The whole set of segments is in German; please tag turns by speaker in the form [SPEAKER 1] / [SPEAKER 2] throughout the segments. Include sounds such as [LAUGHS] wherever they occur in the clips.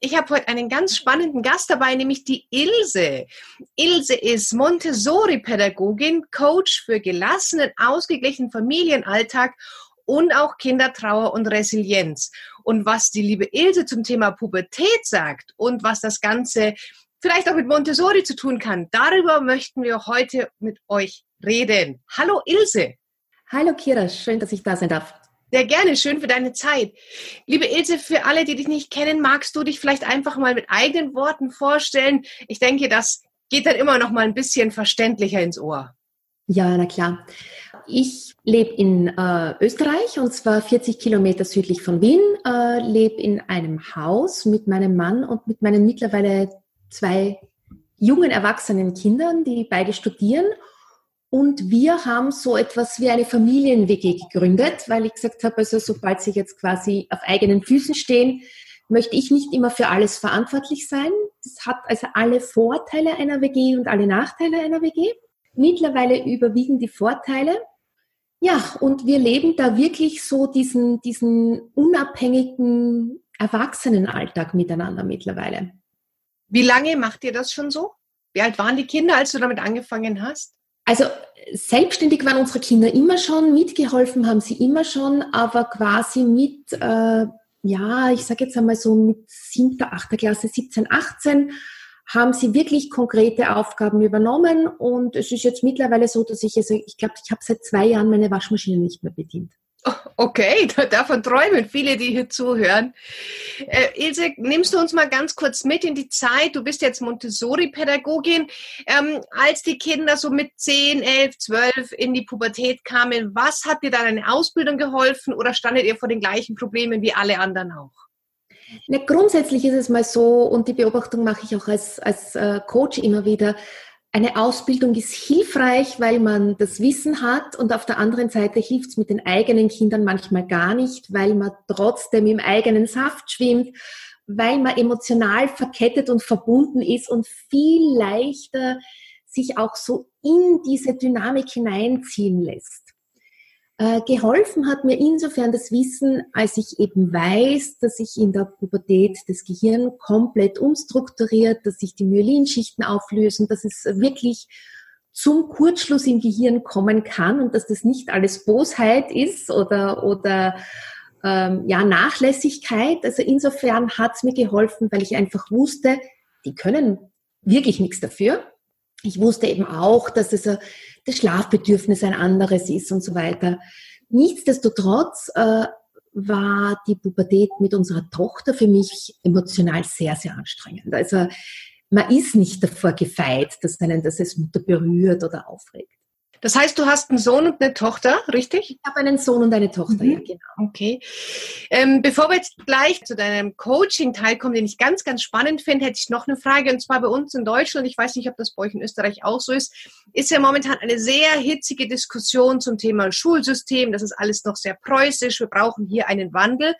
[SPEAKER 1] Ich habe heute einen ganz spannenden Gast dabei, nämlich die Ilse. Ilse ist Montessori-Pädagogin, Coach für gelassenen, ausgeglichenen Familienalltag und auch Kindertrauer und Resilienz. Und was die liebe Ilse zum Thema Pubertät sagt und was das Ganze vielleicht auch mit Montessori zu tun kann, darüber möchten wir heute mit euch reden. Hallo Ilse.
[SPEAKER 2] Hallo Kira, schön, dass ich da sein darf.
[SPEAKER 1] Sehr gerne, schön für deine Zeit. Liebe Ilse, für alle, die dich nicht kennen, magst du dich vielleicht einfach mal mit eigenen Worten vorstellen? Ich denke, das geht dann immer noch mal ein bisschen verständlicher ins Ohr.
[SPEAKER 2] Ja, na klar. Ich lebe in äh, Österreich und zwar 40 Kilometer südlich von Wien, äh, lebe in einem Haus mit meinem Mann und mit meinen mittlerweile zwei jungen erwachsenen Kindern, die beide studieren und wir haben so etwas wie eine Familien-WG gegründet, weil ich gesagt habe, also sobald sie jetzt quasi auf eigenen Füßen stehen, möchte ich nicht immer für alles verantwortlich sein. Das hat also alle Vorteile einer WG und alle Nachteile einer WG. Mittlerweile überwiegen die Vorteile. Ja, und wir leben da wirklich so diesen, diesen unabhängigen Erwachsenenalltag miteinander mittlerweile.
[SPEAKER 1] Wie lange macht ihr das schon so? Wie alt waren die Kinder, als du damit angefangen hast?
[SPEAKER 2] Also selbstständig waren unsere Kinder immer schon, mitgeholfen haben sie immer schon, aber quasi mit, äh, ja, ich sage jetzt einmal so mit siebter, achter Klasse, 17, 18, haben sie wirklich konkrete Aufgaben übernommen und es ist jetzt mittlerweile so, dass ich, also ich glaube, ich habe seit zwei Jahren meine Waschmaschine nicht mehr bedient.
[SPEAKER 1] Okay, [LAUGHS] davon träumen viele, die hier zuhören. Äh, Ilse, nimmst du uns mal ganz kurz mit in die Zeit? Du bist jetzt Montessori-Pädagogin. Ähm, als die Kinder so mit 10, 11, 12 in die Pubertät kamen, was hat dir da deine Ausbildung geholfen oder standet ihr vor den gleichen Problemen wie alle anderen auch?
[SPEAKER 2] Na, grundsätzlich ist es mal so, und die Beobachtung mache ich auch als, als äh, Coach immer wieder, eine Ausbildung ist hilfreich, weil man das Wissen hat und auf der anderen Seite hilft es mit den eigenen Kindern manchmal gar nicht, weil man trotzdem im eigenen Saft schwimmt, weil man emotional verkettet und verbunden ist und viel leichter sich auch so in diese Dynamik hineinziehen lässt. Äh, geholfen hat mir insofern das Wissen, als ich eben weiß, dass sich in der Pubertät das Gehirn komplett umstrukturiert, dass sich die Myelinschichten auflösen, dass es wirklich zum Kurzschluss im Gehirn kommen kann und dass das nicht alles Bosheit ist oder, oder ähm, ja, Nachlässigkeit. Also insofern hat es mir geholfen, weil ich einfach wusste, die können wirklich nichts dafür. Ich wusste eben auch, dass es das Schlafbedürfnis ein anderes ist und so weiter. Nichtsdestotrotz äh, war die Pubertät mit unserer Tochter für mich emotional sehr, sehr anstrengend. Also man ist nicht davor gefeit, dass einen das als Mutter berührt oder aufregt.
[SPEAKER 1] Das heißt, du hast einen Sohn und eine Tochter, richtig?
[SPEAKER 2] Ich habe einen Sohn und eine Tochter, mhm. ja,
[SPEAKER 1] genau. Okay. Ähm, bevor wir jetzt gleich zu deinem Coaching-Teil kommen, den ich ganz, ganz spannend finde, hätte ich noch eine Frage. Und zwar bei uns in Deutschland, ich weiß nicht, ob das bei euch in Österreich auch so ist, ist ja momentan eine sehr hitzige Diskussion zum Thema Schulsystem. Das ist alles noch sehr preußisch. Wir brauchen hier einen Wandel.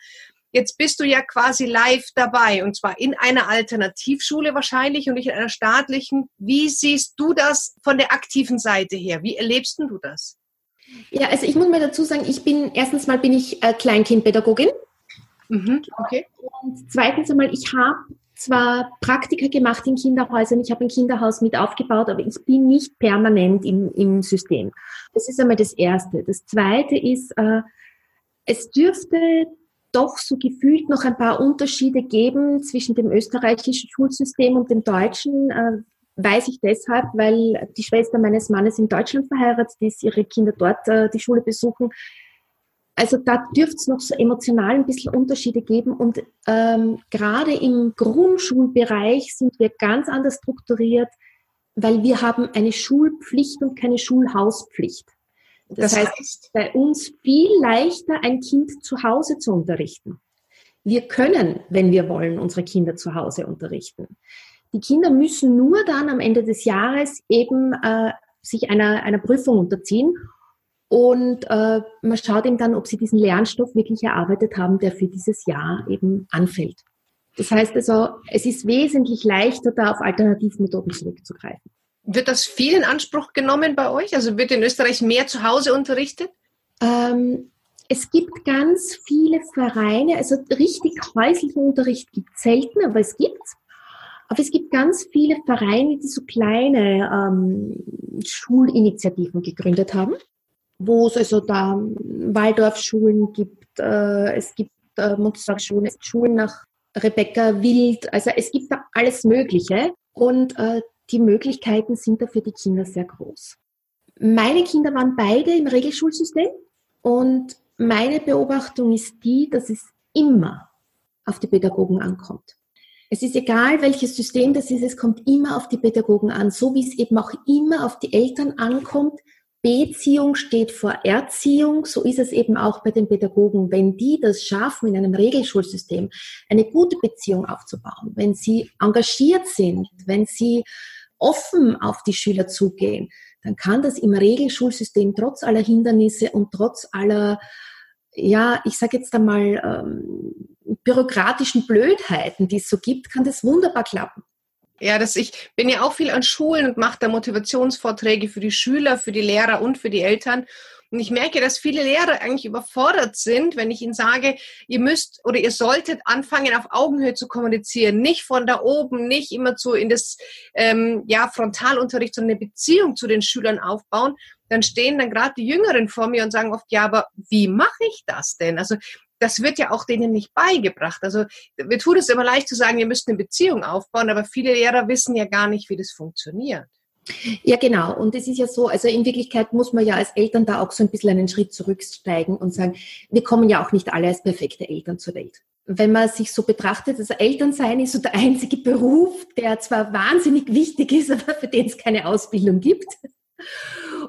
[SPEAKER 1] Jetzt bist du ja quasi live dabei und zwar in einer Alternativschule wahrscheinlich und nicht in einer staatlichen. Wie siehst du das von der aktiven Seite her? Wie erlebst du das?
[SPEAKER 2] Ja, also ich muss mal dazu sagen, ich bin, erstens mal bin ich äh, Kleinkindpädagogin.
[SPEAKER 1] Mhm, okay.
[SPEAKER 2] Und zweitens einmal, ich habe zwar Praktika gemacht in Kinderhäusern, ich habe ein Kinderhaus mit aufgebaut, aber ich bin nicht permanent im, im System. Das ist einmal das Erste. Das Zweite ist, äh, es dürfte doch so gefühlt noch ein paar Unterschiede geben zwischen dem österreichischen Schulsystem und dem deutschen. Äh, weiß ich deshalb, weil die Schwester meines Mannes in Deutschland verheiratet ist, ihre Kinder dort äh, die Schule besuchen. Also da dürfte es noch so emotional ein bisschen Unterschiede geben. Und ähm, gerade im Grundschulbereich sind wir ganz anders strukturiert, weil wir haben eine Schulpflicht und keine Schulhauspflicht. Das, das heißt, heißt, bei uns viel leichter, ein Kind zu Hause zu unterrichten. Wir können, wenn wir wollen, unsere Kinder zu Hause unterrichten. Die Kinder müssen nur dann am Ende des Jahres eben äh, sich einer, einer Prüfung unterziehen. Und äh, man schaut eben dann, ob sie diesen Lernstoff wirklich erarbeitet haben, der für dieses Jahr eben anfällt. Das heißt also, es ist wesentlich leichter, da auf Alternativmethoden zurückzugreifen.
[SPEAKER 1] Wird das viel in Anspruch genommen bei euch? Also wird in Österreich mehr zu Hause unterrichtet?
[SPEAKER 2] Ähm, es gibt ganz viele Vereine, also richtig häuslichen Unterricht gibt es selten, aber es gibt aber es gibt ganz viele Vereine, die so kleine ähm, Schulinitiativen gegründet haben, wo es also da Waldorfschulen gibt, äh, es gibt äh, Montessori-Schulen, es gibt Schulen nach Rebecca Wild, also es gibt da alles Mögliche und äh, die Möglichkeiten sind da für die Kinder sehr groß. Meine Kinder waren beide im Regelschulsystem und meine Beobachtung ist die, dass es immer auf die Pädagogen ankommt. Es ist egal, welches System das ist, es kommt immer auf die Pädagogen an, so wie es eben auch immer auf die Eltern ankommt. Beziehung steht vor Erziehung, so ist es eben auch bei den Pädagogen. Wenn die das schaffen, in einem Regelschulsystem eine gute Beziehung aufzubauen, wenn sie engagiert sind, wenn sie offen auf die Schüler zugehen, dann kann das im Regelschulsystem trotz aller Hindernisse und trotz aller ja, ich sage jetzt einmal, ähm, bürokratischen Blödheiten, die es so gibt, kann das wunderbar klappen.
[SPEAKER 1] Ja, das, ich bin ja auch viel an Schulen und mache da Motivationsvorträge für die Schüler, für die Lehrer und für die Eltern. Und ich merke, dass viele Lehrer eigentlich überfordert sind, wenn ich ihnen sage, ihr müsst oder ihr solltet anfangen, auf Augenhöhe zu kommunizieren. Nicht von da oben, nicht immer zu in das ähm, ja, Frontalunterricht, sondern eine Beziehung zu den Schülern aufbauen. Dann stehen dann gerade die Jüngeren vor mir und sagen oft, ja, aber wie mache ich das denn? Also das wird ja auch denen nicht beigebracht. Also wir tun es immer leicht zu sagen, ihr müsst eine Beziehung aufbauen, aber viele Lehrer wissen ja gar nicht, wie das funktioniert.
[SPEAKER 2] Ja, genau. Und es ist ja so, also in Wirklichkeit muss man ja als Eltern da auch so ein bisschen einen Schritt zurücksteigen und sagen, wir kommen ja auch nicht alle als perfekte Eltern zur Welt. Wenn man sich so betrachtet, also Elternsein ist so der einzige Beruf, der zwar wahnsinnig wichtig ist, aber für den es keine Ausbildung gibt.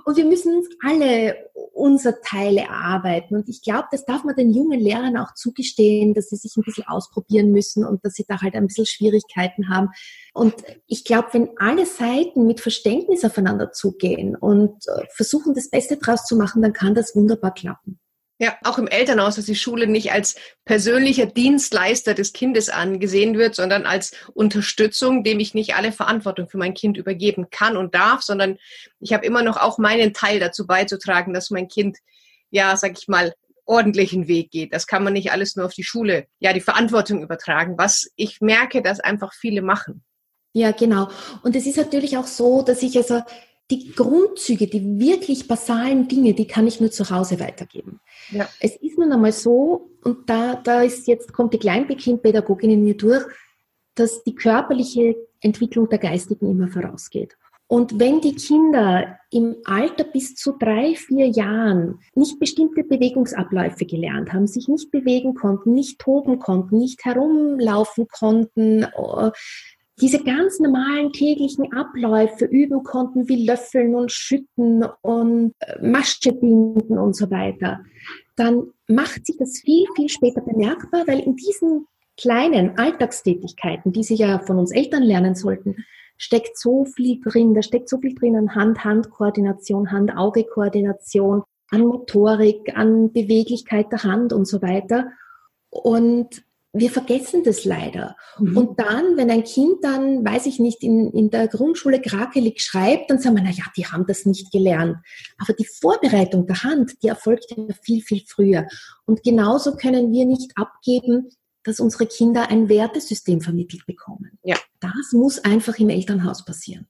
[SPEAKER 2] Und wir müssen alle unser Teil erarbeiten. Und ich glaube, das darf man den jungen Lehrern auch zugestehen, dass sie sich ein bisschen ausprobieren müssen und dass sie da halt ein bisschen Schwierigkeiten haben. Und ich glaube, wenn alle Seiten mit Verständnis aufeinander zugehen und äh, versuchen, das Beste draus zu machen, dann kann das wunderbar klappen.
[SPEAKER 1] Ja, auch im Elternhaus, dass die Schule nicht als persönlicher Dienstleister des Kindes angesehen wird, sondern als Unterstützung, dem ich nicht alle Verantwortung für mein Kind übergeben kann und darf, sondern ich habe immer noch auch meinen Teil dazu beizutragen, dass mein Kind, ja, sag ich mal, ordentlichen Weg geht. Das kann man nicht alles nur auf die Schule, ja, die Verantwortung übertragen, was ich merke, dass einfach viele machen.
[SPEAKER 2] Ja, genau. Und es ist natürlich auch so, dass ich also die Grundzüge, die wirklich basalen Dinge, die kann ich nur zu Hause weitergeben. Ja. Es ist nun einmal so, und da, da ist jetzt, kommt die Kleinbekindpädagogin in mir durch, dass die körperliche Entwicklung der Geistigen immer vorausgeht. Und wenn die Kinder im Alter bis zu drei, vier Jahren nicht bestimmte Bewegungsabläufe gelernt haben, sich nicht bewegen konnten, nicht toben konnten, nicht herumlaufen konnten, äh, diese ganz normalen täglichen Abläufe üben konnten, wie Löffeln und Schütten und äh, Masche binden und so weiter, dann macht sich das viel, viel später bemerkbar, weil in diesen kleinen Alltagstätigkeiten, die sie ja von uns Eltern lernen sollten, steckt so viel drin. Da steckt so viel drin an Hand-Hand-Koordination, Hand-Auge-Koordination, an Motorik, an Beweglichkeit der Hand und so weiter. Und wir vergessen das leider. Mhm. Und dann, wenn ein Kind dann, weiß ich nicht, in, in der Grundschule krakelig schreibt, dann sagen wir, na ja, die haben das nicht gelernt. Aber die Vorbereitung der Hand, die erfolgt ja viel, viel früher. Und genauso können wir nicht abgeben, dass unsere Kinder ein Wertesystem vermittelt bekommen. Ja. Das muss einfach im Elternhaus passieren.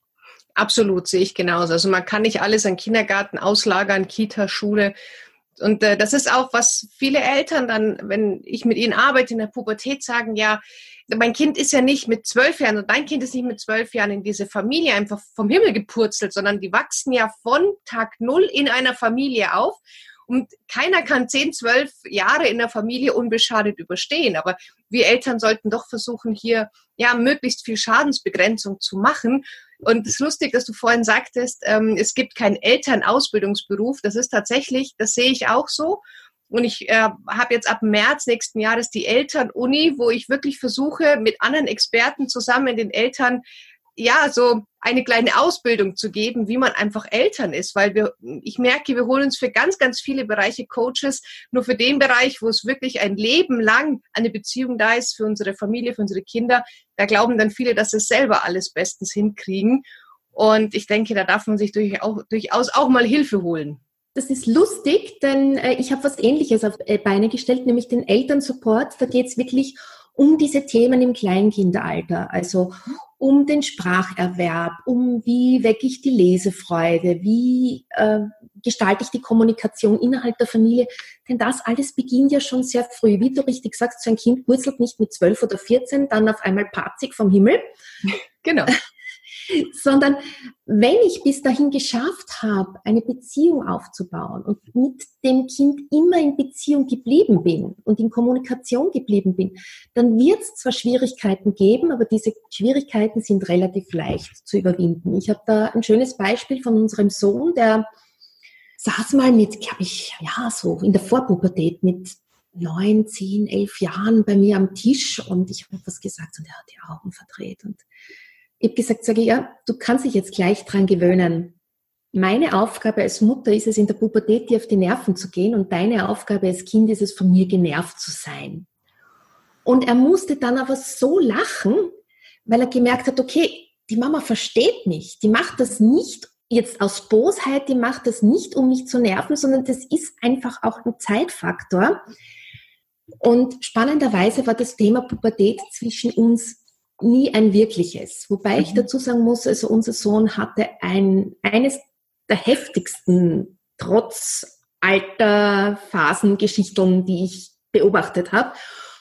[SPEAKER 1] Absolut, sehe ich genauso. Also man kann nicht alles an Kindergarten auslagern, Kita, Schule. Und äh, das ist auch, was viele Eltern dann, wenn ich mit ihnen arbeite in der Pubertät, sagen, ja, mein Kind ist ja nicht mit zwölf Jahren und dein Kind ist nicht mit zwölf Jahren in diese Familie einfach vom Himmel gepurzelt, sondern die wachsen ja von Tag null in einer Familie auf. Und keiner kann zehn, zwölf Jahre in der Familie unbeschadet überstehen. Aber wir Eltern sollten doch versuchen, hier ja möglichst viel Schadensbegrenzung zu machen und es ist lustig, dass du vorhin sagtest, ähm, es gibt keinen Elternausbildungsberuf. Das ist tatsächlich, das sehe ich auch so. Und ich äh, habe jetzt ab März nächsten Jahres die Elternuni, wo ich wirklich versuche, mit anderen Experten zusammen den Eltern ja, so eine kleine Ausbildung zu geben, wie man einfach Eltern ist, weil wir, ich merke, wir holen uns für ganz, ganz viele Bereiche Coaches, nur für den Bereich, wo es wirklich ein Leben lang eine Beziehung da ist für unsere Familie, für unsere Kinder, da glauben dann viele, dass sie selber alles bestens hinkriegen. Und ich denke, da darf man sich durchaus auch mal Hilfe holen.
[SPEAKER 2] Das ist lustig, denn äh, ich habe was Ähnliches auf äh, Beine gestellt, nämlich den Elternsupport. Da geht es wirklich um diese Themen im Kleinkinderalter, also um den Spracherwerb, um wie wecke ich die Lesefreude, wie äh, gestalte ich die Kommunikation innerhalb der Familie. Denn das alles beginnt ja schon sehr früh. Wie du richtig sagst, so ein Kind wurzelt nicht mit zwölf oder vierzehn, dann auf einmal patzig vom Himmel.
[SPEAKER 1] Genau. [LAUGHS]
[SPEAKER 2] sondern wenn ich bis dahin geschafft habe, eine Beziehung aufzubauen und mit dem Kind immer in Beziehung geblieben bin und in Kommunikation geblieben bin, dann wird es zwar Schwierigkeiten geben, aber diese Schwierigkeiten sind relativ leicht zu überwinden. Ich habe da ein schönes Beispiel von unserem Sohn, der saß mal mit, glaube ich, ja, so in der Vorpubertät mit neun, zehn, elf Jahren bei mir am Tisch und ich habe etwas gesagt und er hat die Augen verdreht und ich habe gesagt, sage ich, ja, du kannst dich jetzt gleich dran gewöhnen. Meine Aufgabe als Mutter ist es, in der Pubertät dir auf die Nerven zu gehen und deine Aufgabe als Kind ist es, von mir genervt zu sein. Und er musste dann aber so lachen, weil er gemerkt hat, okay, die Mama versteht mich, die macht das nicht jetzt aus Bosheit, die macht das nicht, um mich zu nerven, sondern das ist einfach auch ein Zeitfaktor. Und spannenderweise war das Thema Pubertät zwischen uns nie ein wirkliches. Wobei mhm. ich dazu sagen muss, also unser Sohn hatte ein, eines der heftigsten trotz alter Phasengeschichten, die ich beobachtet habe.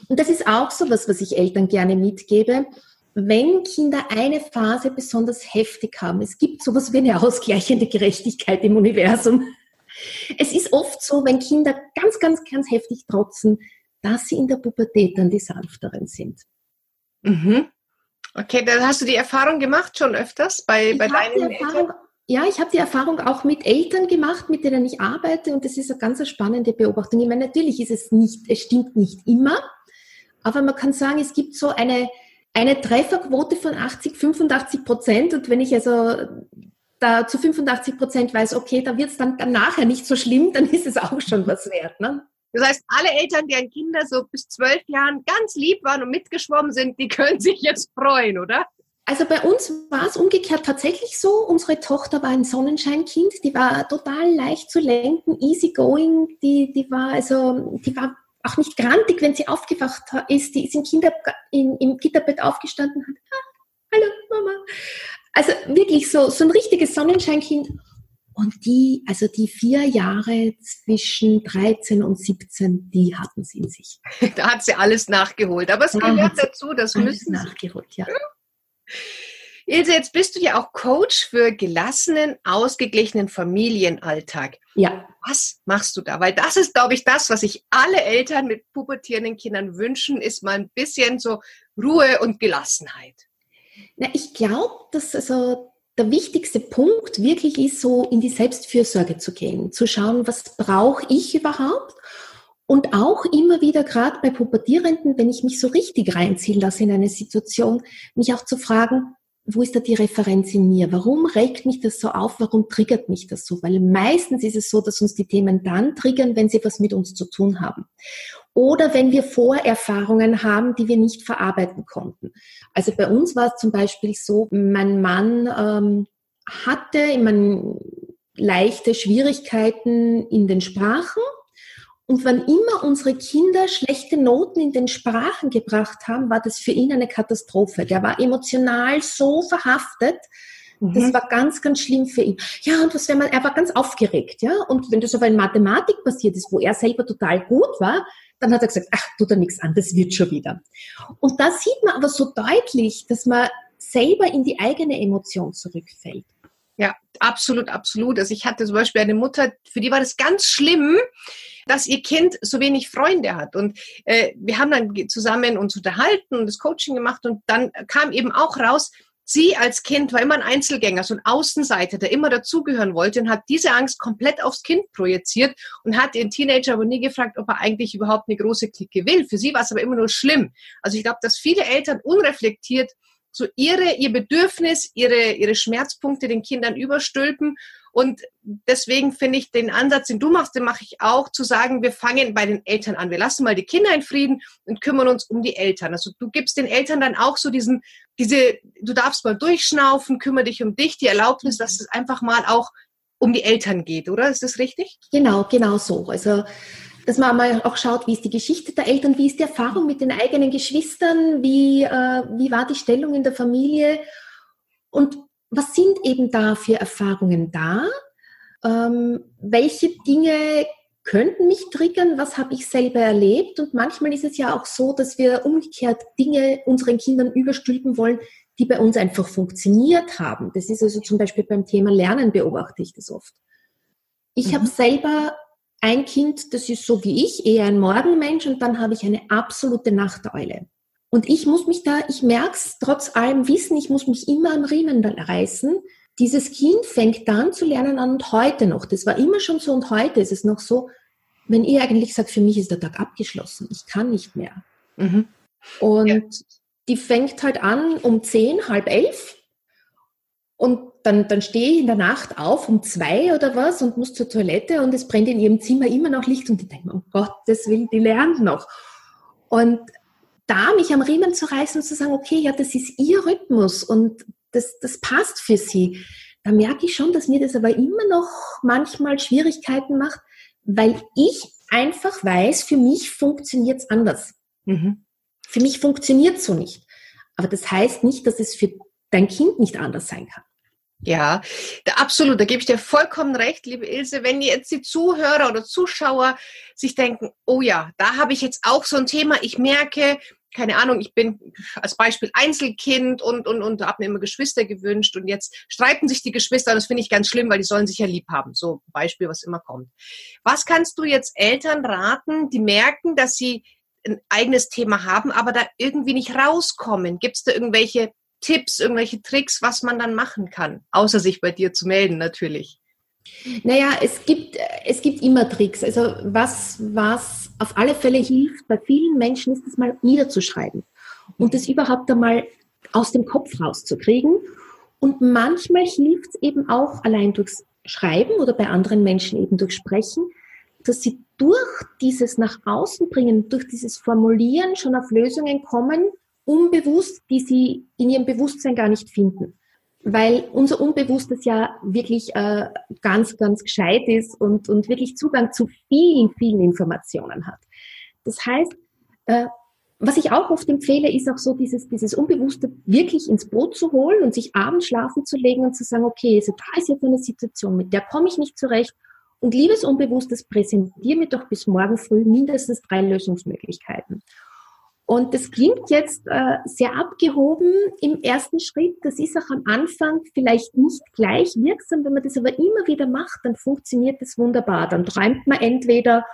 [SPEAKER 2] Und das ist auch so was, was ich Eltern gerne mitgebe. Wenn Kinder eine Phase besonders heftig haben, es gibt sowas wie eine ausgleichende Gerechtigkeit im Universum. Es ist oft so, wenn Kinder ganz, ganz, ganz heftig trotzen, dass sie in der Pubertät dann die sanfteren sind.
[SPEAKER 1] Mhm. Okay, dann hast du die Erfahrung gemacht schon öfters bei, bei deinen Eltern?
[SPEAKER 2] Ja, ich habe die Erfahrung auch mit Eltern gemacht, mit denen ich arbeite und das ist eine ganz spannende Beobachtung. Ich meine, natürlich ist es nicht, es stimmt nicht immer, aber man kann sagen, es gibt so eine, eine Trefferquote von 80, 85 Prozent und wenn ich also da zu 85 Prozent weiß, okay, da wird es dann, dann nachher nicht so schlimm, dann ist es auch schon was wert. Ne?
[SPEAKER 1] Das heißt, alle Eltern, deren Kinder so bis zwölf Jahren ganz lieb waren und mitgeschwommen sind, die können sich jetzt freuen, oder?
[SPEAKER 2] Also bei uns war es umgekehrt tatsächlich so. Unsere Tochter war ein Sonnenscheinkind, die war total leicht zu lenken, easy going, die, die war also, die war auch nicht grantig, wenn sie aufgewacht ist. Die ist im, Kinder, in, im Gitterbett aufgestanden und hat, ah, hallo Mama. Also wirklich so, so ein richtiges Sonnenscheinkind. Und die, also die vier Jahre zwischen 13 und 17, die hatten sie in sich. [LAUGHS]
[SPEAKER 1] Da hat sie alles nachgeholt. Aber es da gehört dazu, das müssen
[SPEAKER 2] nachgeholt, ja. [LAUGHS]
[SPEAKER 1] Ilse, jetzt bist du ja auch Coach für gelassenen, ausgeglichenen Familienalltag.
[SPEAKER 2] Ja.
[SPEAKER 1] Was machst du da? Weil das ist, glaube ich, das, was sich alle Eltern mit pubertierenden Kindern wünschen, ist mal ein bisschen so Ruhe und Gelassenheit.
[SPEAKER 2] Na, ich glaube, dass also der wichtigste Punkt wirklich ist, so in die Selbstfürsorge zu gehen, zu schauen, was brauche ich überhaupt und auch immer wieder, gerade bei Pubertierenden, wenn ich mich so richtig reinziehen lasse in eine Situation, mich auch zu fragen, wo ist da die Referenz in mir? Warum regt mich das so auf? Warum triggert mich das so? Weil meistens ist es so, dass uns die Themen dann triggern, wenn sie was mit uns zu tun haben. Oder wenn wir Vorerfahrungen haben, die wir nicht verarbeiten konnten. Also bei uns war es zum Beispiel so, mein Mann ähm, hatte immer leichte Schwierigkeiten in den Sprachen und wann immer unsere Kinder schlechte Noten in den Sprachen gebracht haben, war das für ihn eine Katastrophe. Der war emotional so verhaftet. Das mhm. war ganz, ganz schlimm für ihn. Ja, und was wenn man, er war ganz aufgeregt, ja. Und wenn das aber in Mathematik passiert ist, wo er selber total gut war, dann hat er gesagt, ach, tut er nichts an, das wird schon wieder. Und da sieht man aber so deutlich, dass man selber in die eigene Emotion zurückfällt.
[SPEAKER 1] Ja, absolut, absolut. Also ich hatte zum Beispiel eine Mutter, für die war das ganz schlimm, dass ihr Kind so wenig Freunde hat. Und äh, wir haben dann zusammen uns unterhalten und das Coaching gemacht und dann kam eben auch raus, sie als Kind war immer ein Einzelgänger, so ein Außenseiter, der immer dazugehören wollte und hat diese Angst komplett aufs Kind projiziert und hat ihren Teenager aber nie gefragt, ob er eigentlich überhaupt eine große Clique will. Für sie war es aber immer nur schlimm. Also ich glaube, dass viele Eltern unreflektiert so ihre, ihr Bedürfnis, ihre, ihre Schmerzpunkte den Kindern überstülpen. Und deswegen finde ich den Ansatz, den du machst, den mache ich auch, zu sagen, wir fangen bei den Eltern an. Wir lassen mal die Kinder in Frieden und kümmern uns um die Eltern. Also du gibst den Eltern dann auch so diesen, diese, du darfst mal durchschnaufen, kümmere dich um dich, die Erlaubnis, dass es einfach mal auch um die Eltern geht, oder? Ist das richtig?
[SPEAKER 2] Genau, genau so. Also dass man mal auch schaut, wie ist die Geschichte der Eltern, wie ist die Erfahrung mit den eigenen Geschwistern, wie, äh, wie war die Stellung in der Familie und was sind eben da für Erfahrungen da? Ähm, welche Dinge könnten mich triggern? Was habe ich selber erlebt? Und manchmal ist es ja auch so, dass wir umgekehrt Dinge unseren Kindern überstülpen wollen, die bei uns einfach funktioniert haben. Das ist also zum Beispiel beim Thema Lernen beobachte ich das oft. Ich mhm. habe selber ein Kind, das ist so wie ich, eher ein Morgenmensch und dann habe ich eine absolute Nachteule. Und ich muss mich da, ich merke es trotz allem Wissen, ich muss mich immer am Riemen reißen. Dieses Kind fängt dann zu lernen an und heute noch, das war immer schon so und heute ist es noch so, wenn ihr eigentlich sagt, für mich ist der Tag abgeschlossen, ich kann nicht mehr. Mhm. Und ja. die fängt halt an um zehn, halb elf und dann, dann stehe ich in der Nacht auf um zwei oder was und muss zur Toilette und es brennt in ihrem Zimmer immer noch Licht und ich denke mir, um Gottes Willen, die lernt noch. Und da mich am Riemen zu reißen und zu sagen, okay, ja, das ist ihr Rhythmus und das, das passt für sie, da merke ich schon, dass mir das aber immer noch manchmal Schwierigkeiten macht, weil ich einfach weiß, für mich funktioniert es anders. Mhm. Für mich funktioniert es so nicht. Aber das heißt nicht, dass es für dein Kind nicht anders sein kann.
[SPEAKER 1] Ja, absolut, da gebe ich dir vollkommen recht, liebe Ilse. Wenn jetzt die Zuhörer oder Zuschauer sich denken, oh ja, da habe ich jetzt auch so ein Thema, ich merke, keine Ahnung, ich bin als Beispiel Einzelkind und, und, und habe mir immer Geschwister gewünscht und jetzt streiten sich die Geschwister und das finde ich ganz schlimm, weil die sollen sich ja lieb haben. So Beispiel, was immer kommt. Was kannst du jetzt Eltern raten, die merken, dass sie ein eigenes Thema haben, aber da irgendwie nicht rauskommen? Gibt es da irgendwelche Tipps, irgendwelche Tricks, was man dann machen kann, außer sich bei dir zu melden natürlich?
[SPEAKER 2] Naja, es gibt, es gibt immer Tricks. Also was, was auf alle Fälle hilft bei vielen Menschen, ist es mal niederzuschreiben und das überhaupt einmal aus dem Kopf rauszukriegen. Und manchmal hilft es eben auch allein durchs Schreiben oder bei anderen Menschen eben durch Sprechen, dass sie durch dieses nach außen bringen, durch dieses Formulieren schon auf Lösungen kommen, unbewusst, die sie in ihrem Bewusstsein gar nicht finden. Weil unser Unbewusstes ja wirklich äh, ganz, ganz gescheit ist und, und wirklich Zugang zu vielen, vielen Informationen hat. Das heißt, äh, was ich auch oft empfehle, ist auch so dieses, dieses Unbewusste wirklich ins Boot zu holen und sich abends schlafen zu legen und zu sagen, okay, also da ist jetzt eine Situation, mit der komme ich nicht zurecht. Und liebes Unbewusstes, präsentiere mir doch bis morgen früh mindestens drei Lösungsmöglichkeiten. Und das klingt jetzt äh, sehr abgehoben im ersten Schritt. Das ist auch am Anfang vielleicht nicht gleich wirksam. Wenn man das aber immer wieder macht, dann funktioniert das wunderbar. Dann träumt man entweder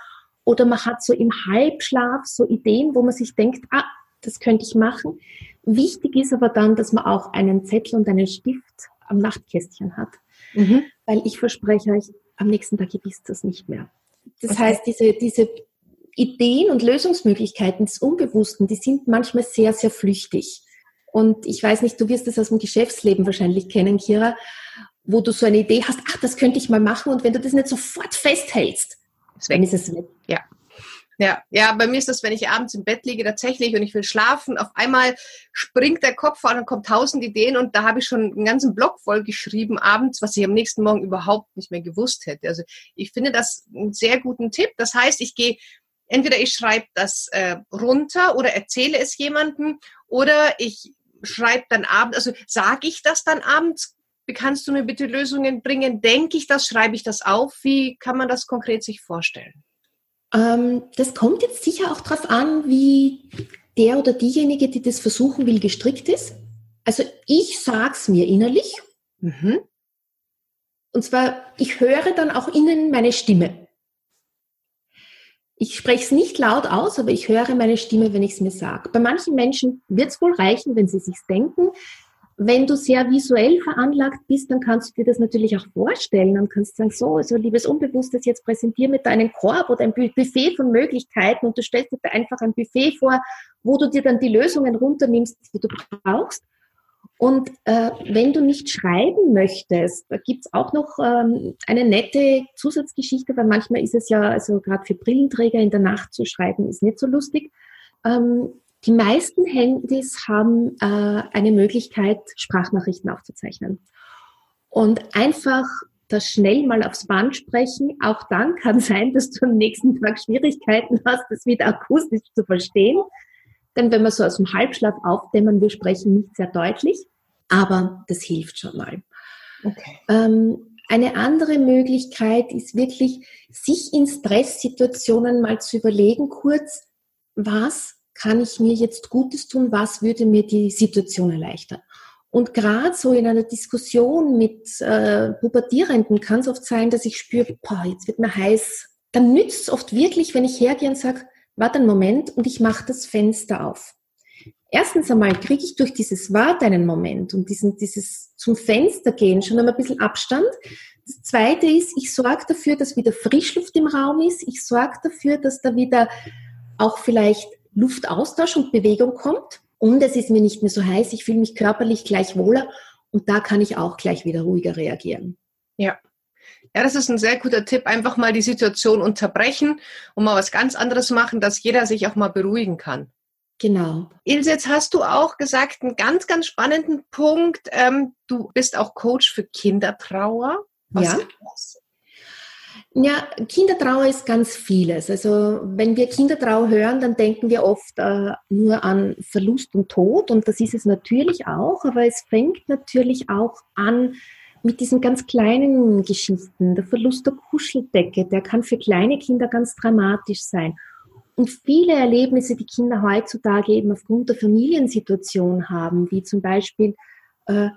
[SPEAKER 2] oder man hat so im Halbschlaf so Ideen, wo man sich denkt, ah, das könnte ich machen. Wichtig ist aber dann, dass man auch einen Zettel und einen Stift am Nachtkästchen hat. Mhm. Weil ich verspreche euch, am nächsten Tag gibt es das nicht mehr. Das okay. heißt, diese, diese Ideen und Lösungsmöglichkeiten des Unbewussten, die sind manchmal sehr, sehr flüchtig. Und ich weiß nicht, du wirst das aus dem Geschäftsleben wahrscheinlich kennen, Kira, wo du so eine Idee hast, ach, das könnte ich mal machen. Und wenn du das nicht sofort festhältst, dann ist es weg.
[SPEAKER 1] Ja. Ja, ja, bei mir ist das, wenn ich abends im Bett liege tatsächlich und ich will schlafen, auf einmal springt der Kopf an und kommt tausend Ideen und da habe ich schon einen ganzen Blog voll geschrieben abends, was ich am nächsten Morgen überhaupt nicht mehr gewusst hätte. Also ich finde das einen sehr guten Tipp. Das heißt, ich gehe entweder ich schreibe das äh, runter oder erzähle es jemandem oder ich schreibe dann abends, also sage ich das dann abends, kannst du mir bitte Lösungen bringen? Denke ich das, schreibe ich das auf? Wie kann man das konkret sich vorstellen?
[SPEAKER 2] Ähm, das kommt jetzt sicher auch darauf an, wie der oder diejenige, die das versuchen will, gestrickt ist. Also ich sage es mir innerlich. Mhm. Und zwar, ich höre dann auch innen meine Stimme. Ich spreche es nicht laut aus, aber ich höre meine Stimme, wenn ich es mir sage. Bei manchen Menschen wird es wohl reichen, wenn sie sich denken. Wenn du sehr visuell veranlagt bist, dann kannst du dir das natürlich auch vorstellen und kannst sagen, so, also liebes Unbewusstes, jetzt präsentier mit deinem Korb oder ein Buffet von Möglichkeiten und du stellst dir einfach ein Buffet vor, wo du dir dann die Lösungen runternimmst, die du brauchst. Und äh, wenn du nicht schreiben möchtest, da gibt's auch noch ähm, eine nette Zusatzgeschichte, weil manchmal ist es ja, also gerade für Brillenträger in der Nacht zu schreiben, ist nicht so lustig. Ähm, die meisten Handys haben äh, eine Möglichkeit, Sprachnachrichten aufzuzeichnen. Und einfach das schnell mal aufs Band sprechen. Auch dann kann sein, dass du am nächsten Tag Schwierigkeiten hast, das wieder akustisch zu verstehen. Denn wenn wir so aus dem Halbschlaf aufdämmern, wir sprechen nicht sehr deutlich, aber das hilft schon mal. Okay. Ähm, eine andere Möglichkeit ist wirklich, sich in Stresssituationen mal zu überlegen, kurz, was kann ich mir jetzt Gutes tun, was würde mir die Situation erleichtern. Und gerade so in einer Diskussion mit äh, Pubertierenden kann es oft sein, dass ich spüre, boah, jetzt wird mir heiß. Dann nützt es oft wirklich, wenn ich hergehe und sage, warte einen Moment und ich mache das Fenster auf. Erstens einmal kriege ich durch dieses Warte einen Moment und diesen, dieses zum Fenster gehen schon einmal ein bisschen Abstand. Das zweite ist, ich sorge dafür, dass wieder Frischluft im Raum ist. Ich sorge dafür, dass da wieder auch vielleicht Luftaustausch und Bewegung kommt. Und es ist mir nicht mehr so heiß. Ich fühle mich körperlich gleich wohler. Und da kann ich auch gleich wieder ruhiger reagieren.
[SPEAKER 1] Ja, ja, das ist ein sehr guter Tipp. Einfach mal die Situation unterbrechen und mal was ganz anderes machen, dass jeder sich auch mal beruhigen kann.
[SPEAKER 2] Genau.
[SPEAKER 1] Ilse, jetzt hast du auch gesagt, einen ganz, ganz spannenden Punkt. Ähm, du bist auch Coach für Kindertrauer.
[SPEAKER 2] Was ja. ist Ja, Kindertrauer ist ganz vieles. Also wenn wir Kindertrauer hören, dann denken wir oft äh, nur an Verlust und Tod und das ist es natürlich auch, aber es fängt natürlich auch an mit diesen ganz kleinen Geschichten. Der Verlust der Kuscheldecke, der kann für kleine Kinder ganz dramatisch sein. Und viele Erlebnisse, die Kinder heutzutage eben aufgrund der Familiensituation haben, wie zum Beispiel, äh,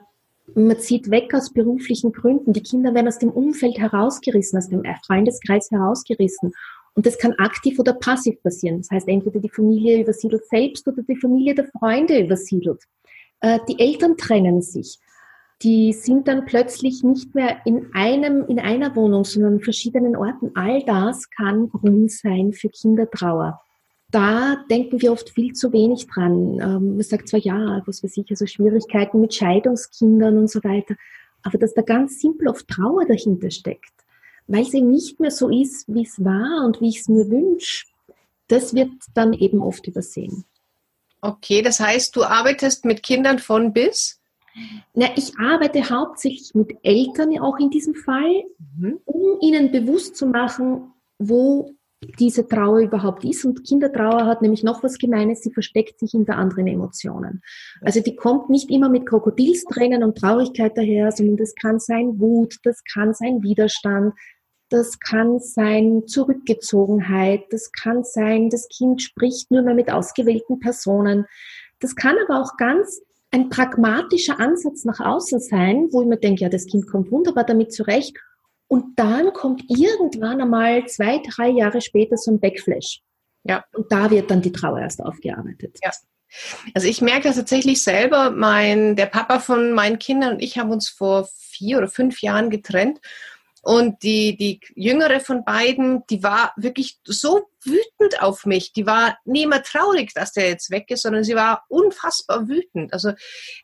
[SPEAKER 2] man zieht weg aus beruflichen Gründen, die Kinder werden aus dem Umfeld herausgerissen, aus dem Freundeskreis herausgerissen. Und das kann aktiv oder passiv passieren. Das heißt, entweder die Familie übersiedelt selbst oder die Familie der Freunde übersiedelt. Äh, die Eltern trennen sich die sind dann plötzlich nicht mehr in einem, in einer Wohnung, sondern an verschiedenen Orten. All das kann Grund sein für Kindertrauer. Da denken wir oft viel zu wenig dran. Ähm, man sagt zwar ja, was weiß ich, also Schwierigkeiten mit Scheidungskindern und so weiter, aber dass da ganz simpel oft Trauer dahinter steckt, weil eben nicht mehr so ist, wie es war und wie ich es mir wünsche, das wird dann eben oft übersehen.
[SPEAKER 1] Okay, das heißt, du arbeitest mit Kindern von bis?
[SPEAKER 2] Na, ich arbeite hauptsächlich mit Eltern auch in diesem Fall, mhm. um ihnen bewusst zu machen, wo diese Trauer überhaupt ist. Und Kindertrauer hat nämlich noch was Gemeines, sie versteckt sich hinter anderen Emotionen. Also die kommt nicht immer mit Krokodilstränen und Traurigkeit daher, sondern das kann sein Wut, das kann sein Widerstand, das kann sein Zurückgezogenheit, das kann sein, das Kind spricht nur mehr mit ausgewählten Personen. Das kann aber auch ganz ein pragmatischer Ansatz nach außen sein, wo ich mir denke, ja, das Kind kommt wunderbar damit zurecht. Und dann kommt irgendwann einmal zwei, drei Jahre später so ein Backflash. Ja. Und da wird dann die Trauer erst aufgearbeitet.
[SPEAKER 1] Ja. Also ich merke das tatsächlich selber. Mein, der Papa von meinen Kindern und ich haben uns vor vier oder fünf Jahren getrennt. Und die, die jüngere von beiden, die war wirklich so wütend auf mich. Die war nie mehr traurig, dass der jetzt weg ist, sondern sie war unfassbar wütend. Also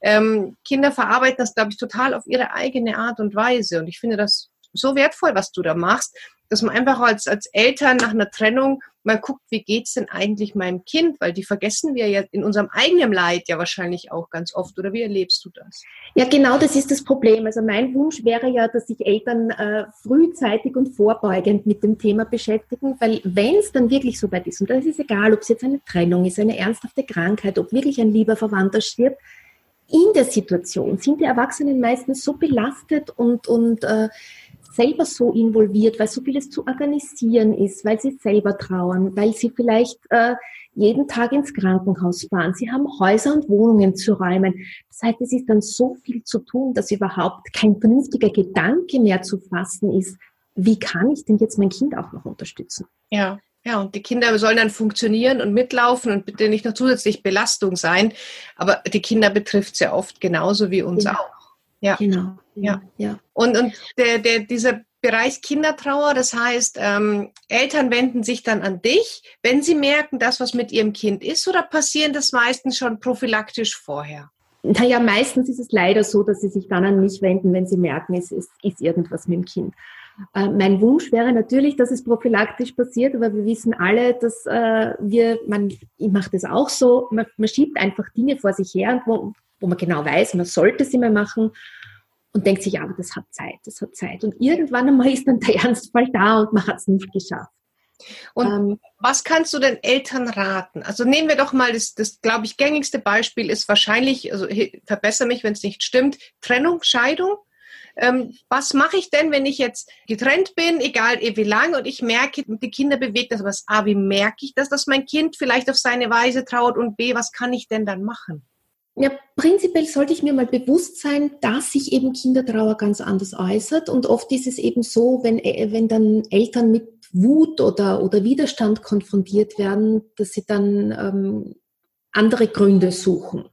[SPEAKER 1] ähm, Kinder verarbeiten das, glaube ich, total auf ihre eigene Art und Weise. Und ich finde das so wertvoll, was du da machst, dass man einfach als, als Eltern nach einer Trennung mal guckt, wie geht's denn eigentlich meinem Kind? Weil die vergessen wir ja in unserem eigenen Leid ja wahrscheinlich auch ganz oft. Oder wie erlebst du das?
[SPEAKER 2] Ja, genau das ist das Problem. Also mein Wunsch wäre ja, dass sich Eltern äh, frühzeitig und vorbeugend mit dem Thema beschäftigen, weil wenn es dann wirklich so weit ist, und das ist egal, ob es jetzt eine Trennung ist, eine ernsthafte Krankheit, ob wirklich ein lieber Verwandter stirbt, in der Situation sind die Erwachsenen meistens so belastet und, und äh, selber so involviert, weil so vieles zu organisieren ist, weil sie selber trauern, weil sie vielleicht äh, jeden Tag ins Krankenhaus fahren. Sie haben Häuser und Wohnungen zu räumen. Das heißt, es ist dann so viel zu tun, dass überhaupt kein vernünftiger Gedanke mehr zu fassen ist. Wie kann ich denn jetzt mein Kind auch noch unterstützen?
[SPEAKER 1] Ja. Ja, und die Kinder sollen dann funktionieren und mitlaufen und bitte nicht noch zusätzlich Belastung sein. Aber die Kinder betrifft es ja oft genauso wie uns ja. auch.
[SPEAKER 2] Ja. Genau. Ja. ja.
[SPEAKER 1] Und, und der, der, dieser Bereich Kindertrauer, das heißt, ähm, Eltern wenden sich dann an dich, wenn sie merken, dass was mit ihrem Kind ist, oder passieren das meistens schon prophylaktisch vorher?
[SPEAKER 2] naja, meistens ist es leider so, dass sie sich dann an mich wenden, wenn sie merken, es ist, ist irgendwas mit dem Kind. Äh, mein Wunsch wäre natürlich, dass es prophylaktisch passiert, aber wir wissen alle, dass äh, wir, man, ich mache das auch so, man, man, schiebt einfach Dinge vor sich her, wo, wo man genau weiß, man sollte sie mal machen und denkt sich, aber das hat Zeit, das hat Zeit. Und irgendwann einmal ist dann der [LAUGHS] Ernstfall da und man hat es nicht geschafft.
[SPEAKER 1] Und ähm, was kannst du den Eltern raten? Also nehmen wir doch mal das, das glaube ich, gängigste Beispiel ist wahrscheinlich, also verbessere mich, wenn es nicht stimmt, Trennung, Scheidung. Ähm, was mache ich denn, wenn ich jetzt getrennt bin, egal eh wie lange, und ich merke, die Kinder bewegt das was. A, wie merke ich das, dass mein Kind vielleicht auf seine Weise traut und B, was kann ich denn dann machen?
[SPEAKER 2] Ja, prinzipiell sollte ich mir mal bewusst sein, dass sich eben Kindertrauer ganz anders äußert. Und oft ist es eben so, wenn, äh, wenn dann Eltern mit Wut oder, oder Widerstand konfrontiert werden, dass sie dann ähm, andere Gründe suchen.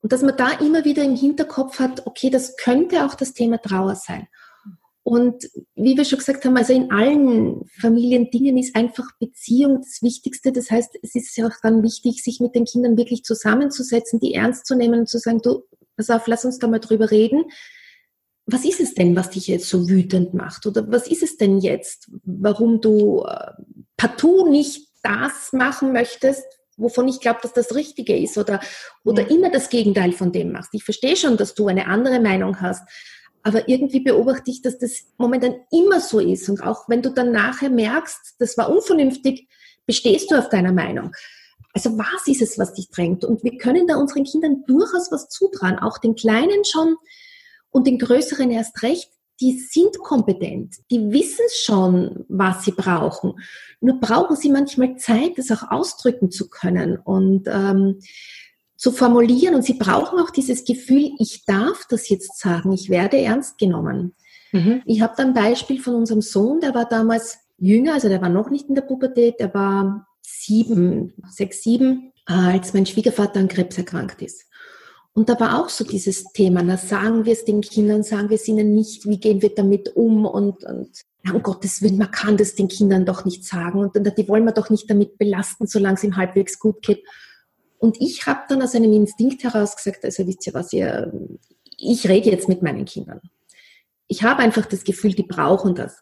[SPEAKER 2] Und dass man da immer wieder im Hinterkopf hat, okay, das könnte auch das Thema Trauer sein. Und wie wir schon gesagt haben, also in allen Familiendingen ist einfach Beziehung das Wichtigste. Das heißt, es ist ja auch dann wichtig, sich mit den Kindern wirklich zusammenzusetzen, die ernst zu nehmen und zu sagen, du, pass auf, lass uns da mal drüber reden. Was ist es denn, was dich jetzt so wütend macht? Oder was ist es denn jetzt, warum du äh, partout nicht das machen möchtest, wovon ich glaube, dass das Richtige ist oder, oder ja. immer das Gegenteil von dem machst. Ich verstehe schon, dass du eine andere Meinung hast, aber irgendwie beobachte ich, dass das momentan immer so ist. Und auch wenn du dann nachher merkst, das war unvernünftig, bestehst du auf deiner Meinung. Also was ist es, was dich drängt? Und wir können da unseren Kindern durchaus was zutrauen, auch den Kleinen schon und den Größeren erst recht. Die sind kompetent, die wissen schon, was sie brauchen. Nur brauchen sie manchmal Zeit, das auch ausdrücken zu können. Und ähm, zu formulieren. Und sie brauchen auch dieses Gefühl, ich darf das jetzt sagen, ich werde ernst genommen. Mhm. Ich habe da ein Beispiel von unserem Sohn, der war damals jünger, also der war noch nicht in der Pubertät, der war sieben, sechs, sieben, als mein Schwiegervater an Krebs erkrankt ist. Und da war auch so dieses Thema, na sagen wir es den Kindern, sagen wir es ihnen nicht, wie gehen wir damit um und, und ja, um Gottes Willen, man kann das den Kindern doch nicht sagen und, und die wollen wir doch nicht damit belasten, solange es ihm halbwegs gut geht. Und ich habe dann aus einem Instinkt heraus gesagt, also wisst ihr was, ihr, ich rede jetzt mit meinen Kindern. Ich habe einfach das Gefühl, die brauchen das.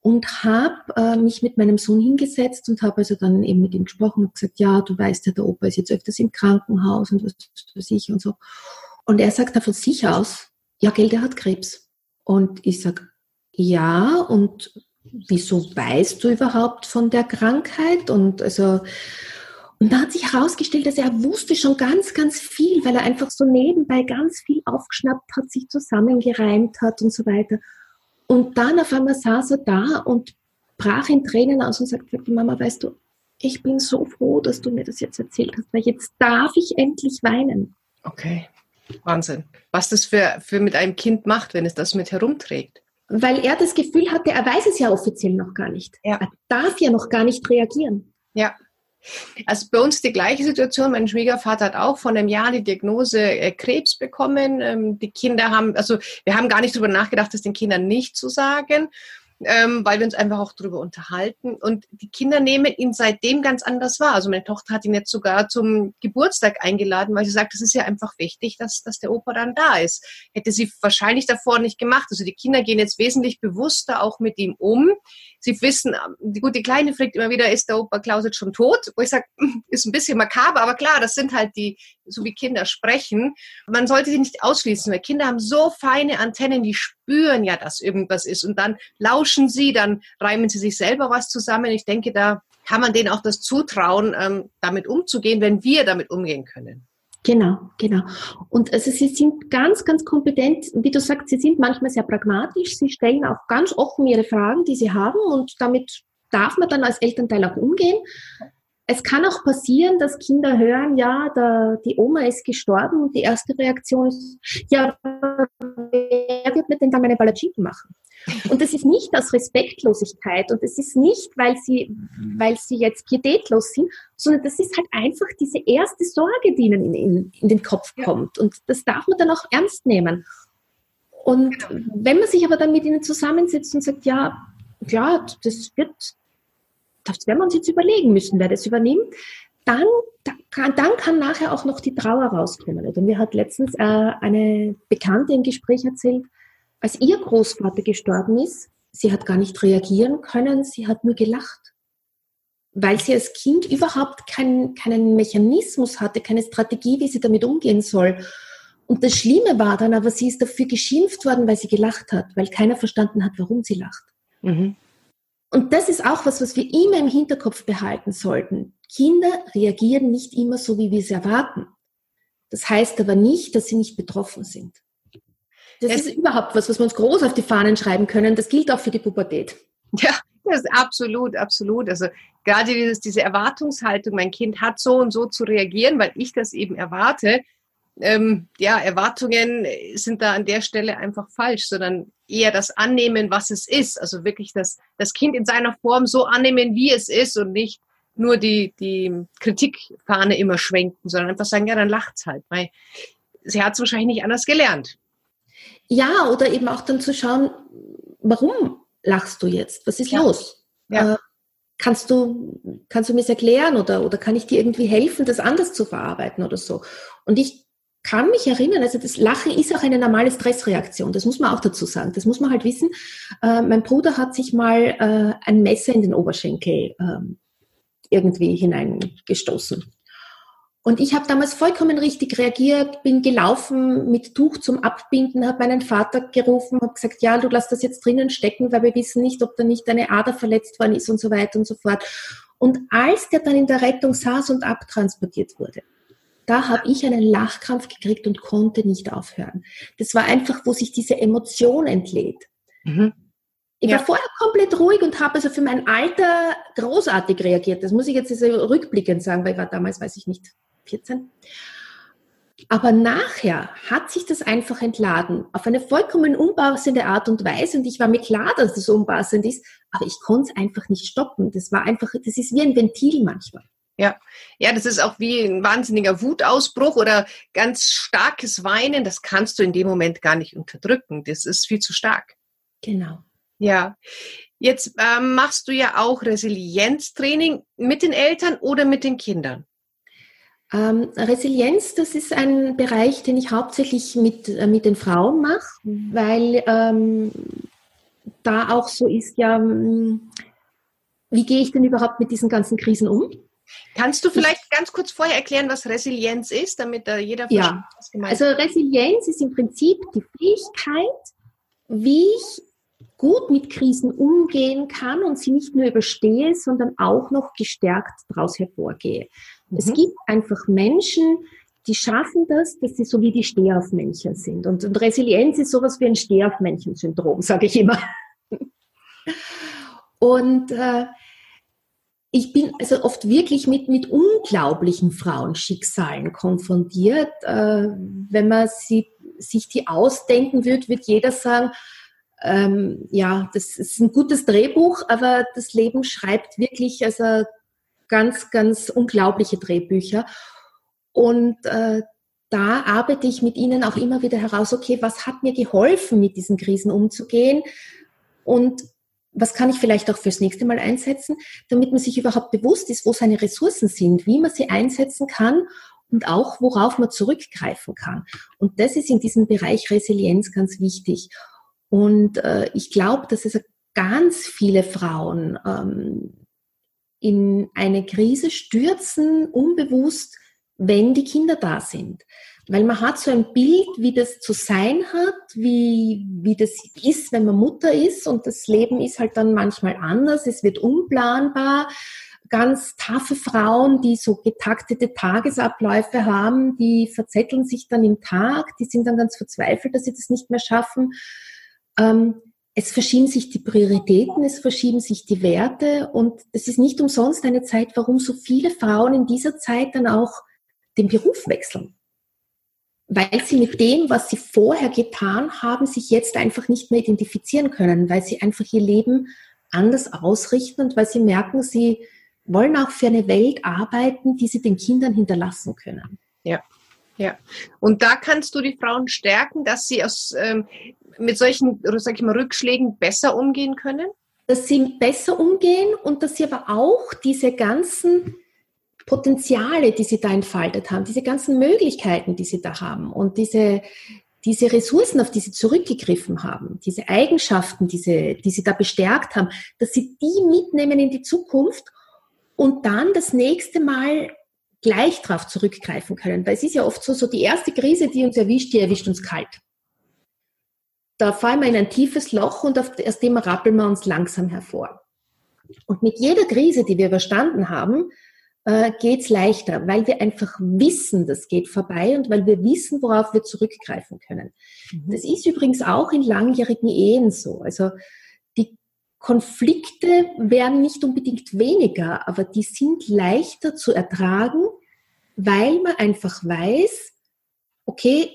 [SPEAKER 2] Und habe äh, mich mit meinem Sohn hingesetzt und habe also dann eben mit ihm gesprochen und gesagt, ja, du weißt ja, der Opa ist jetzt öfters im Krankenhaus und was weiß ich und so. Und er sagt da von sich aus, ja, gell, der hat Krebs. Und ich sag, ja, und wieso weißt du überhaupt von der Krankheit? Und also, und da hat sich herausgestellt, dass er wusste schon ganz, ganz viel, weil er einfach so nebenbei ganz viel aufgeschnappt hat, sich zusammengereimt hat und so weiter. Und dann auf einmal saß er da und brach in Tränen aus und sagte, Mama, weißt du, ich bin so froh, dass du mir das jetzt erzählt hast, weil jetzt darf ich endlich weinen.
[SPEAKER 1] Okay, Wahnsinn. Was das für, für mit einem Kind macht, wenn es das mit herumträgt.
[SPEAKER 2] Weil er das Gefühl hatte, er weiß es ja offiziell noch gar nicht. Ja. Er darf ja noch gar nicht reagieren.
[SPEAKER 1] Ja, also bei uns die gleiche Situation. Mein Schwiegervater hat auch vor einem Jahr die Diagnose äh, Krebs bekommen. Ähm, die Kinder haben, also wir haben gar nicht darüber nachgedacht, das den Kindern nicht zu sagen ähm, weil wir uns einfach auch darüber unterhalten. Und die Kinder nehmen ihn seitdem ganz anders wahr. Also meine Tochter hat ihn jetzt sogar zum Geburtstag eingeladen, weil sie sagt, es ist ja einfach wichtig, dass, dass der Opa dann da ist. Hätte sie wahrscheinlich davor nicht gemacht. Also die Kinder gehen jetzt wesentlich bewusster auch mit ihm um. Sie wissen, die gute Kleine fragt immer wieder, ist der Opa Klaus jetzt schon tot? Wo ich sage, [LAUGHS] ist ein bisschen makaber, aber klar, das sind halt die, so wie Kinder sprechen. Man sollte sie nicht ausschließen, weil Kinder haben so feine Antennen, die spüren ja, dass irgendwas ist und dann lauschen sie, dann reimen sie sich selber was zusammen. Ich denke, da kann man denen auch das zutrauen, ähm, damit umzugehen, wenn wir damit umgehen können.
[SPEAKER 2] Genau, genau. Und also sie sind ganz, ganz kompetent. Wie du sagst, sie sind manchmal sehr pragmatisch. Sie stellen auch ganz offen ihre Fragen, die sie haben und damit darf man dann als Elternteil auch umgehen. Es kann auch passieren, dass Kinder hören, ja, der, die Oma ist gestorben und die erste Reaktion ist, ja, wer wird mir denn dann meine Palatschinken machen? Und das ist nicht aus Respektlosigkeit und es ist nicht, weil sie, weil sie jetzt pietätlos sind, sondern das ist halt einfach diese erste Sorge, die ihnen in, in, in den Kopf kommt. Und das darf man dann auch ernst nehmen. Und genau. wenn man sich aber dann mit ihnen zusammensetzt und sagt, ja, ja, das wird das werden wir uns jetzt überlegen müssen, wer das übernimmt, dann, dann kann nachher auch noch die Trauer rauskommen. Oder mir hat letztens äh, eine Bekannte im Gespräch erzählt, als ihr Großvater gestorben ist, sie hat gar nicht reagieren können, sie hat nur gelacht. Weil sie als Kind überhaupt keinen, keinen Mechanismus hatte, keine Strategie, wie sie damit umgehen soll. Und das Schlimme war dann aber, sie ist dafür geschimpft worden, weil sie gelacht hat, weil keiner verstanden hat, warum sie lacht. Mhm. Und das ist auch was, was wir immer im Hinterkopf behalten sollten. Kinder reagieren nicht immer so, wie wir es erwarten. Das heißt aber nicht, dass sie nicht betroffen sind. Das es ist überhaupt was, was wir uns groß auf die Fahnen schreiben können. Das gilt auch für die Pubertät.
[SPEAKER 1] Ja, das ist absolut, absolut. Also gerade dieses, diese Erwartungshaltung, mein Kind hat so und so zu reagieren, weil ich das eben erwarte. Ähm, ja, Erwartungen sind da an der Stelle einfach falsch, sondern eher das annehmen, was es ist. Also wirklich das, das Kind in seiner Form so annehmen, wie es ist und nicht nur die, die Kritikfahne immer schwenken, sondern einfach sagen, ja, dann lacht's halt. Weil sie hat es wahrscheinlich nicht anders gelernt.
[SPEAKER 2] Ja, oder eben auch dann zu schauen, warum lachst du jetzt? Was ist ja. los? Ja. Äh, kannst du, kannst du mir das erklären oder, oder kann ich dir irgendwie helfen, das anders zu verarbeiten oder so? Und ich kann mich erinnern, also das Lachen ist auch eine normale Stressreaktion, das muss man auch dazu sagen. Das muss man halt wissen. Äh, mein Bruder hat sich mal äh, ein Messer in den Oberschenkel ähm, irgendwie hineingestoßen. Und ich habe damals vollkommen richtig reagiert, bin gelaufen mit Tuch zum Abbinden, habe meinen Vater gerufen, habe gesagt, ja, du lass das jetzt drinnen stecken, weil wir wissen nicht, ob da nicht eine Ader verletzt worden ist und so weiter und so fort. Und als der dann in der Rettung saß und abtransportiert wurde, da habe ich einen Lachkrampf gekriegt und konnte nicht aufhören. Das war einfach, wo sich diese Emotion entlädt. Mhm. Ich ja. war vorher komplett ruhig und habe also für mein Alter großartig reagiert. Das muss ich jetzt also rückblickend sagen, weil ich war damals, weiß ich nicht, 14. Aber nachher hat sich das einfach entladen, auf eine vollkommen unpassende Art und Weise. Und ich war mir klar, dass es unpassend ist, aber ich konnte es einfach nicht stoppen. Das war einfach, das ist wie ein Ventil manchmal.
[SPEAKER 1] Ja, ja, das ist auch wie ein wahnsinniger Wutausbruch oder ganz starkes Weinen. Das kannst du in dem Moment gar nicht unterdrücken. Das ist viel zu stark.
[SPEAKER 2] Genau.
[SPEAKER 1] Ja. Jetzt ähm, machst du ja auch Resilienztraining mit den Eltern oder mit den Kindern.
[SPEAKER 2] Ähm, Resilienz, das ist ein Bereich, den ich hauptsächlich mit, äh, mit den Frauen mache, weil ähm, da auch so ist, ja, hm, wie gehe ich denn überhaupt mit diesen ganzen Krisen um?
[SPEAKER 1] Kannst du vielleicht ich, ganz kurz vorher erklären, was Resilienz ist, damit da jeder
[SPEAKER 2] versteht, ja. was gemeint ist? Also Resilienz ist im Prinzip die Fähigkeit, wie ich gut mit Krisen umgehen kann und sie nicht nur überstehe, sondern auch noch gestärkt daraus hervorgehe. Mhm. Es gibt einfach Menschen, die schaffen das, dass sie so wie die Stehaufmännchen sind. Und, und Resilienz ist sowas wie ein Stehaufmännchen-Syndrom, sage ich immer. [LAUGHS] Und äh, ich bin also oft wirklich mit, mit unglaublichen Frauenschicksalen konfrontiert. Äh, wenn man sie, sich die ausdenken würde, wird jeder sagen, ähm, ja, das ist ein gutes Drehbuch, aber das Leben schreibt wirklich also ganz, ganz unglaubliche Drehbücher. Und äh, da arbeite ich mit ihnen auch immer wieder heraus, okay, was hat mir geholfen, mit diesen Krisen umzugehen? Und was kann ich vielleicht auch fürs nächste Mal einsetzen, damit man sich überhaupt bewusst ist, wo seine Ressourcen sind, wie man sie einsetzen kann und auch worauf man zurückgreifen kann. Und das ist in diesem Bereich Resilienz ganz wichtig. Und äh, ich glaube, dass es ganz viele Frauen ähm, in eine Krise stürzen, unbewusst, wenn die Kinder da sind. Weil man hat so ein Bild, wie das zu sein hat, wie, wie das ist, wenn man Mutter ist und das Leben ist halt dann manchmal anders, es wird unplanbar. Ganz taffe Frauen, die so getaktete Tagesabläufe haben, die verzetteln sich dann im Tag, die sind dann ganz verzweifelt, dass sie das nicht mehr schaffen. Ähm, es verschieben sich die Prioritäten, es verschieben sich die Werte und es ist nicht umsonst eine Zeit, warum so viele Frauen in dieser Zeit dann auch den Beruf wechseln. Weil sie mit dem, was sie vorher getan haben, sich jetzt einfach nicht mehr identifizieren können, weil sie einfach ihr Leben anders ausrichten und weil sie merken, sie wollen auch für eine Welt arbeiten, die sie den Kindern hinterlassen können.
[SPEAKER 1] Ja, ja. Und da kannst du die Frauen stärken, dass sie aus, ähm, mit solchen, sag ich mal, Rückschlägen besser umgehen können?
[SPEAKER 2] Dass sie besser umgehen und dass sie aber auch diese ganzen Potenziale, die sie da entfaltet haben, diese ganzen Möglichkeiten, die sie da haben und diese, diese Ressourcen, auf die sie zurückgegriffen haben, diese Eigenschaften, diese, die sie da bestärkt haben, dass sie die mitnehmen in die Zukunft und dann das nächste Mal gleich darauf zurückgreifen können. Weil es ist ja oft so, so die erste Krise, die uns erwischt, die erwischt uns kalt. Da fallen wir in ein tiefes Loch und aus dem rappeln wir uns langsam hervor. Und mit jeder Krise, die wir überstanden haben, äh, geht's leichter, weil wir einfach wissen, das geht vorbei und weil wir wissen, worauf wir zurückgreifen können. Mhm. Das ist übrigens auch in langjährigen Ehen so. Also die Konflikte werden nicht unbedingt weniger, aber die sind leichter zu ertragen, weil man einfach weiß, okay,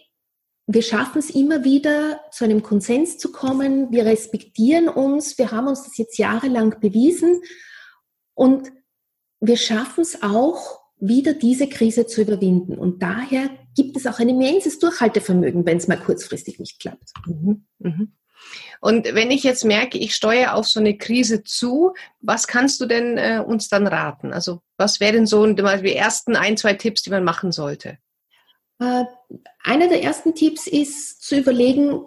[SPEAKER 2] wir schaffen es immer wieder, zu einem Konsens zu kommen. Wir respektieren uns. Wir haben uns das jetzt jahrelang bewiesen. Und wir schaffen es auch, wieder diese Krise zu überwinden. Und daher gibt es auch ein immenses Durchhaltevermögen, wenn es mal kurzfristig nicht klappt. Mhm.
[SPEAKER 1] Mhm. Und wenn ich jetzt merke, ich steuere auf so eine Krise zu, was kannst du denn äh, uns dann raten? Also was wären so die ersten ein, zwei Tipps, die man machen sollte?
[SPEAKER 2] Äh, einer der ersten Tipps ist zu überlegen,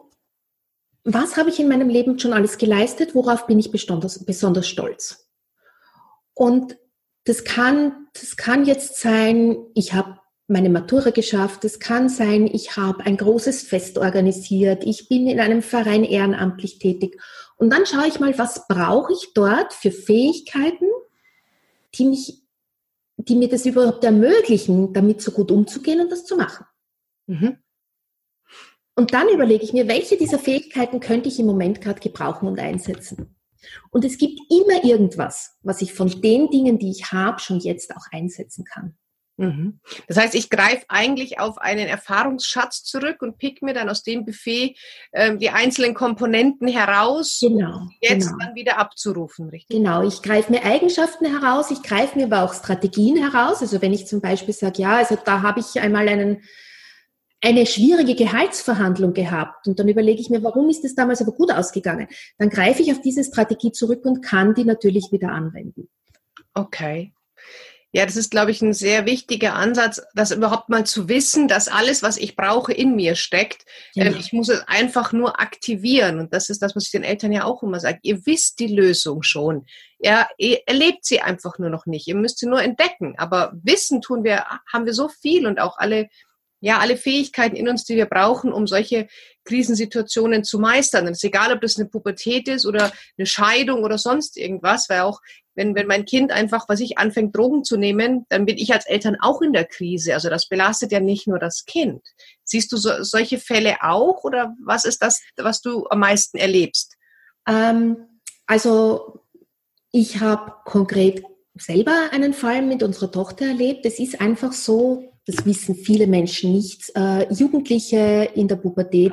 [SPEAKER 2] was habe ich in meinem Leben schon alles geleistet, worauf bin ich besonders, besonders stolz. Und das kann, das kann jetzt sein, ich habe meine Matura geschafft, es kann sein, ich habe ein großes Fest organisiert, ich bin in einem Verein ehrenamtlich tätig. Und dann schaue ich mal, was brauche ich dort für Fähigkeiten, die, mich, die mir das überhaupt ermöglichen, damit so gut umzugehen und das zu machen. Mhm. Und dann überlege ich mir, welche dieser Fähigkeiten könnte ich im Moment gerade gebrauchen und einsetzen. Und es gibt immer irgendwas, was ich von den Dingen, die ich habe, schon jetzt auch einsetzen kann.
[SPEAKER 1] Mhm. Das heißt, ich greife eigentlich auf einen Erfahrungsschatz zurück und pick mir dann aus dem Buffet äh, die einzelnen Komponenten heraus,
[SPEAKER 2] genau,
[SPEAKER 1] um jetzt
[SPEAKER 2] genau.
[SPEAKER 1] dann wieder abzurufen,
[SPEAKER 2] richtig? Genau, ich greife mir Eigenschaften heraus, ich greife mir aber auch Strategien heraus. Also wenn ich zum Beispiel sage, ja, also da habe ich einmal einen eine schwierige Gehaltsverhandlung gehabt und dann überlege ich mir, warum ist es damals aber gut ausgegangen? Dann greife ich auf diese Strategie zurück und kann die natürlich wieder anwenden.
[SPEAKER 1] Okay. Ja, das ist, glaube ich, ein sehr wichtiger Ansatz, das überhaupt mal zu wissen, dass alles, was ich brauche, in mir steckt. Ja. Ähm, ich muss es einfach nur aktivieren. Und das ist das, was ich den Eltern ja auch immer sage. Ihr wisst die Lösung schon. Ja, ihr erlebt sie einfach nur noch nicht. Ihr müsst sie nur entdecken. Aber Wissen tun wir, haben wir so viel und auch alle ja, alle Fähigkeiten in uns, die wir brauchen, um solche Krisensituationen zu meistern. Es ist egal, ob das eine Pubertät ist oder eine Scheidung oder sonst irgendwas, weil auch wenn, wenn mein Kind einfach, was ich anfängt, Drogen zu nehmen, dann bin ich als Eltern auch in der Krise. Also das belastet ja nicht nur das Kind. Siehst du so, solche Fälle auch oder was ist das, was du am meisten erlebst?
[SPEAKER 2] Ähm, also ich habe konkret selber einen Fall mit unserer Tochter erlebt. Es ist einfach so, das wissen viele Menschen nicht. Äh, Jugendliche in der Pubertät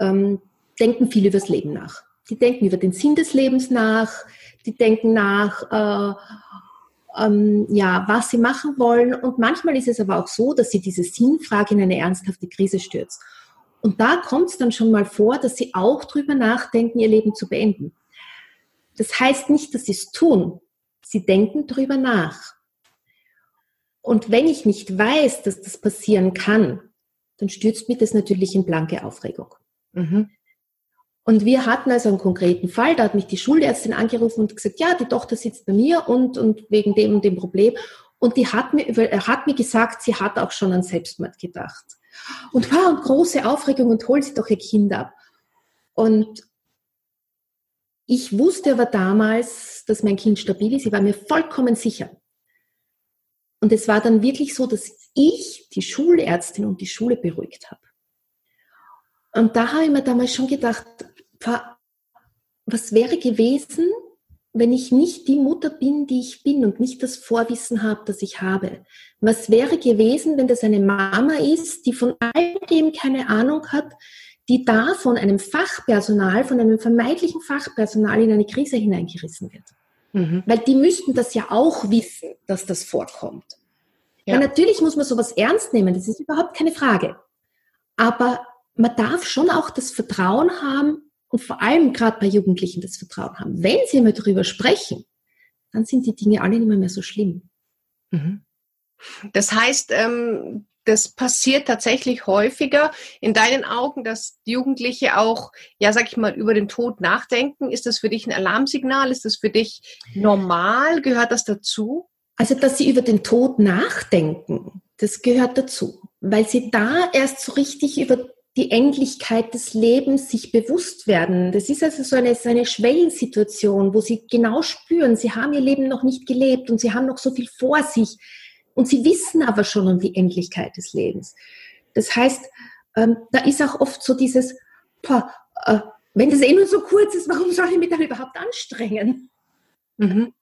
[SPEAKER 2] ähm, denken viel über das Leben nach. Die denken über den Sinn des Lebens nach, die denken nach, äh, ähm, ja, was sie machen wollen. Und manchmal ist es aber auch so, dass sie diese Sinnfrage in eine ernsthafte Krise stürzt. Und da kommt es dann schon mal vor, dass sie auch drüber nachdenken, ihr Leben zu beenden. Das heißt nicht, dass sie es tun. Sie denken drüber nach. Und wenn ich nicht weiß, dass das passieren kann, dann stürzt mich das natürlich in blanke Aufregung. Mhm. Und wir hatten also einen konkreten Fall, da hat mich die Schulärztin angerufen und gesagt, ja, die Tochter sitzt bei mir und, und wegen dem und dem Problem. Und die hat mir, hat mir gesagt, sie hat auch schon an Selbstmord gedacht. Und wow, und große Aufregung und holt sie doch ihr Kind ab. Und ich wusste aber damals, dass mein Kind stabil ist. Ich war mir vollkommen sicher. Und es war dann wirklich so, dass ich die Schulärztin und die Schule beruhigt habe. Und da habe ich mir damals schon gedacht, was wäre gewesen, wenn ich nicht die Mutter bin, die ich bin und nicht das Vorwissen habe, das ich habe? Was wäre gewesen, wenn das eine Mama ist, die von all dem keine Ahnung hat, die da von einem Fachpersonal, von einem vermeintlichen Fachpersonal in eine Krise hineingerissen wird? Mhm. Weil die müssten das ja auch wissen, dass das vorkommt. Ja. ja, natürlich muss man sowas ernst nehmen, das ist überhaupt keine Frage. Aber man darf schon auch das Vertrauen haben und vor allem gerade bei Jugendlichen das Vertrauen haben. Wenn sie mal darüber sprechen, dann sind die Dinge alle nicht mehr, mehr so schlimm.
[SPEAKER 1] Mhm. Das heißt, ähm, das passiert tatsächlich häufiger in deinen Augen, dass Jugendliche auch, ja, sag ich mal, über den Tod nachdenken. Ist das für dich ein Alarmsignal? Ist das für dich normal? Gehört das dazu?
[SPEAKER 2] Also, dass sie über den Tod nachdenken, das gehört dazu, weil sie da erst so richtig über die Endlichkeit des Lebens sich bewusst werden. Das ist also so eine, so eine Schwellensituation, wo sie genau spüren, sie haben ihr Leben noch nicht gelebt und sie haben noch so viel vor sich und sie wissen aber schon um die Endlichkeit des Lebens. Das heißt, ähm, da ist auch oft so dieses, boah, äh, wenn das eh nur so kurz ist, warum soll ich mich dann überhaupt anstrengen?
[SPEAKER 1] Mhm.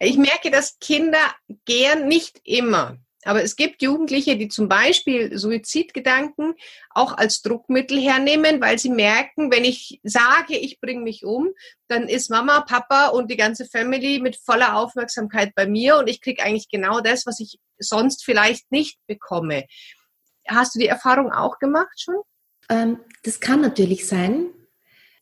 [SPEAKER 1] Ich merke, dass Kinder gern nicht immer aber es gibt Jugendliche, die zum Beispiel Suizidgedanken auch als Druckmittel hernehmen, weil sie merken, wenn ich sage, ich bringe mich um, dann ist Mama, Papa und die ganze Family mit voller Aufmerksamkeit bei mir und ich kriege eigentlich genau das, was ich sonst vielleicht nicht bekomme. Hast du die Erfahrung auch gemacht schon?
[SPEAKER 2] Ähm, das kann natürlich sein.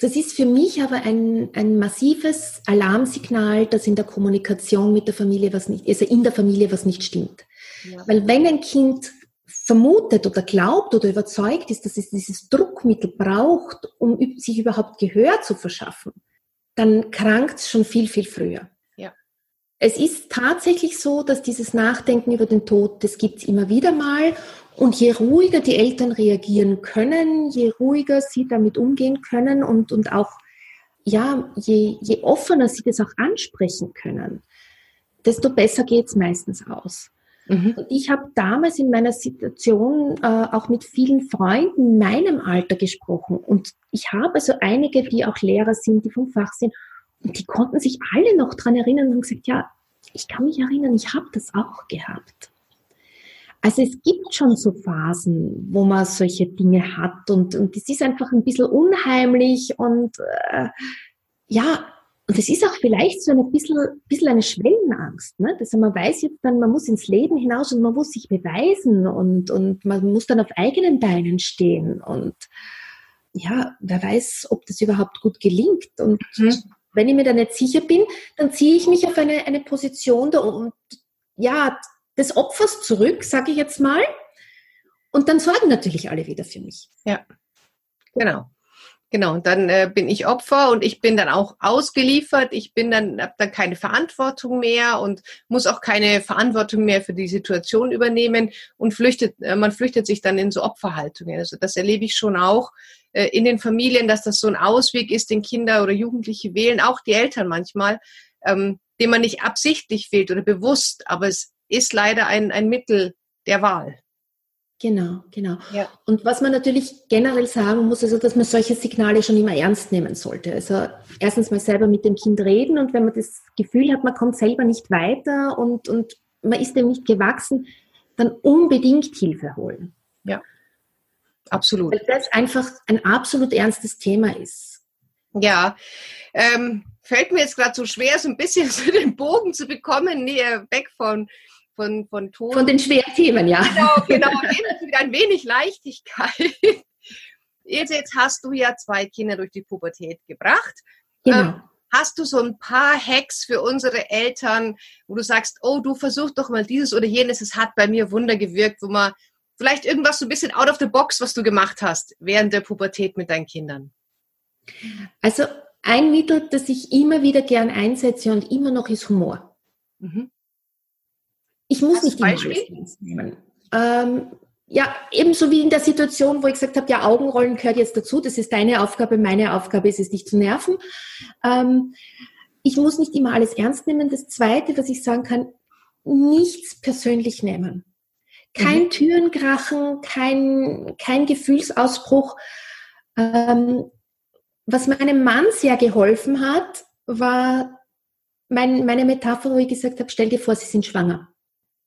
[SPEAKER 2] Das ist für mich aber ein, ein massives Alarmsignal, dass in der Kommunikation mit der Familie was nicht, also in der Familie was nicht stimmt. Ja. Weil wenn ein Kind vermutet oder glaubt oder überzeugt ist, dass es dieses Druckmittel braucht, um sich überhaupt Gehör zu verschaffen, dann krankt es schon viel, viel früher. Ja. Es ist tatsächlich so, dass dieses Nachdenken über den Tod, das gibt es immer wieder mal. Und je ruhiger die Eltern reagieren können, je ruhiger sie damit umgehen können und, und auch, ja, je, je offener sie das auch ansprechen können, desto besser geht es meistens aus. Mhm. Und ich habe damals in meiner Situation äh, auch mit vielen Freunden in meinem Alter gesprochen. Und ich habe also einige, die auch Lehrer sind, die vom Fach sind. Und die konnten sich alle noch dran erinnern und haben gesagt, ja, ich kann mich erinnern, ich habe das auch gehabt. Also es gibt schon so Phasen, wo man solche Dinge hat und, und das ist einfach ein bisschen unheimlich und äh, ja, und es ist auch vielleicht so ein bisschen, bisschen eine Schwellenangst. Ne? Also man weiß jetzt dann, man muss ins Leben hinaus und man muss sich beweisen und, und man muss dann auf eigenen Beinen stehen. Und ja, wer weiß, ob das überhaupt gut gelingt. Und mhm. wenn ich mir da nicht sicher bin, dann ziehe ich mich auf eine, eine Position da und ja, des Opfers zurück, sage ich jetzt mal. Und dann sorgen natürlich alle wieder für mich.
[SPEAKER 1] Ja, genau. Genau, und dann äh, bin ich Opfer und ich bin dann auch ausgeliefert. Ich bin dann, habe dann keine Verantwortung mehr und muss auch keine Verantwortung mehr für die Situation übernehmen und flüchtet, äh, man flüchtet sich dann in so Opferhaltungen. Also das erlebe ich schon auch äh, in den Familien, dass das so ein Ausweg ist, den Kinder oder Jugendliche wählen, auch die Eltern manchmal, ähm, den man nicht absichtlich wählt oder bewusst, aber es ist leider ein, ein Mittel der Wahl.
[SPEAKER 2] Genau, genau. Ja. Und was man natürlich generell sagen muss, also dass man solche Signale schon immer ernst nehmen sollte. Also erstens mal selber mit dem Kind reden und wenn man das Gefühl hat, man kommt selber nicht weiter und, und man ist dem nicht gewachsen, dann unbedingt Hilfe holen.
[SPEAKER 1] Ja, absolut.
[SPEAKER 2] Weil das einfach ein absolut ernstes Thema ist.
[SPEAKER 1] Ja, ähm, fällt mir jetzt gerade so schwer, so ein bisschen [LAUGHS] so den Bogen zu bekommen, näher weg von von, von Ton.
[SPEAKER 2] Von den schweren Themen, ja.
[SPEAKER 1] Genau, genau. [LAUGHS] Wieder ein wenig Leichtigkeit. Ilse, jetzt hast du ja zwei Kinder durch die Pubertät gebracht. Genau. Ähm, hast du so ein paar Hacks für unsere Eltern, wo du sagst, oh, du versuch doch mal dieses oder jenes, es hat bei mir Wunder gewirkt, wo man vielleicht irgendwas so ein bisschen out of the box, was du gemacht hast während der Pubertät mit deinen Kindern?
[SPEAKER 2] Also ein Mittel, das ich immer wieder gern einsetze und immer noch ist Humor. Mhm. Ich muss nicht immer alles nehmen. Ähm, ja, ebenso wie in der Situation, wo ich gesagt habe, ja, Augenrollen gehört jetzt dazu. Das ist deine Aufgabe, meine Aufgabe ist es, dich zu nerven. Ähm, ich muss nicht immer alles ernst nehmen. Das Zweite, was ich sagen kann, nichts persönlich nehmen. Kein mhm. Türenkrachen, kein, kein Gefühlsausbruch. Ähm, was meinem Mann sehr geholfen hat, war mein, meine Metapher, wo ich gesagt habe, stell dir vor, sie sind schwanger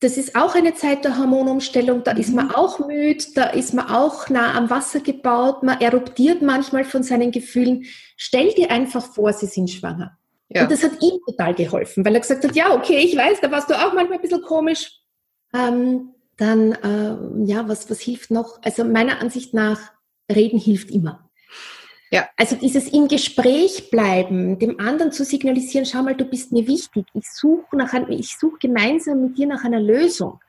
[SPEAKER 2] das ist auch eine Zeit der Hormonumstellung, da mhm. ist man mhm. auch müde, da ist man auch nah am Wasser gebaut, man eruptiert manchmal von seinen Gefühlen. Stell dir einfach vor, sie sind schwanger. Ja. Und das hat ihm total geholfen, weil er gesagt hat, ja, okay, ich weiß, da warst du auch manchmal ein bisschen komisch. Ähm, dann, äh, ja, was, was hilft noch? Also meiner Ansicht nach, reden hilft immer. Ja. Also dieses im Gespräch bleiben, dem anderen zu signalisieren, schau mal, du bist mir wichtig, ich suche nach ein, ich suche gemeinsam mit dir nach einer Lösung.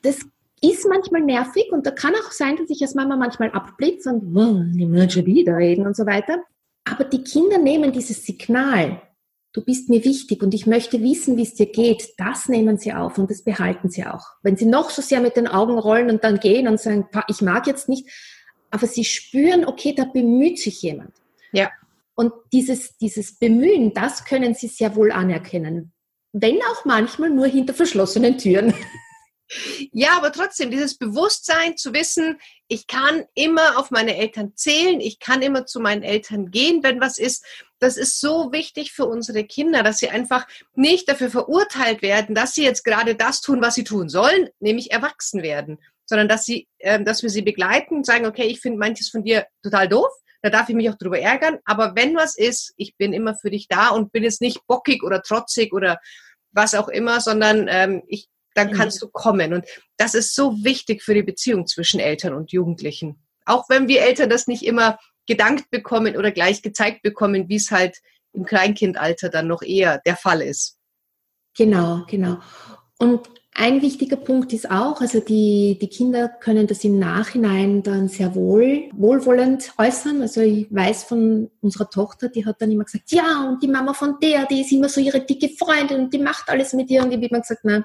[SPEAKER 2] Das ist manchmal nervig und da kann auch sein, dass ich als Mama manchmal abblitze und die Menschen wieder reden und so weiter. Aber die Kinder nehmen dieses Signal, du bist mir wichtig und ich möchte wissen, wie es dir geht, das nehmen sie auf und das behalten sie auch. Wenn sie noch so sehr mit den Augen rollen und dann gehen und sagen, ich mag jetzt nicht, aber sie spüren, okay, da bemüht sich jemand.
[SPEAKER 1] Ja.
[SPEAKER 2] Und dieses, dieses Bemühen, das können sie sehr wohl anerkennen. Wenn auch manchmal nur hinter verschlossenen Türen. [LAUGHS]
[SPEAKER 1] Ja, aber trotzdem, dieses Bewusstsein zu wissen, ich kann immer auf meine Eltern zählen, ich kann immer zu meinen Eltern gehen, wenn was ist, das ist so wichtig für unsere Kinder, dass sie einfach nicht dafür verurteilt werden, dass sie jetzt gerade das tun, was sie tun sollen, nämlich erwachsen werden, sondern dass sie, äh, dass wir sie begleiten und sagen, okay, ich finde manches von dir total doof, da darf ich mich auch drüber ärgern, aber wenn was ist, ich bin immer für dich da und bin jetzt nicht bockig oder trotzig oder was auch immer, sondern ähm, ich dann mhm. kannst du kommen. Und das ist so wichtig für die Beziehung zwischen Eltern und Jugendlichen. Auch wenn wir Eltern das nicht immer gedankt bekommen oder gleich gezeigt bekommen, wie es halt im Kleinkindalter dann noch eher der Fall ist.
[SPEAKER 2] Genau, genau. Und ein wichtiger Punkt ist auch, also die, die Kinder können das im Nachhinein dann sehr wohl, wohlwollend äußern. Also ich weiß von unserer Tochter, die hat dann immer gesagt, ja, und die Mama von der, die ist immer so ihre dicke Freundin und die macht alles mit ihr. Und ich habe immer gesagt, nein,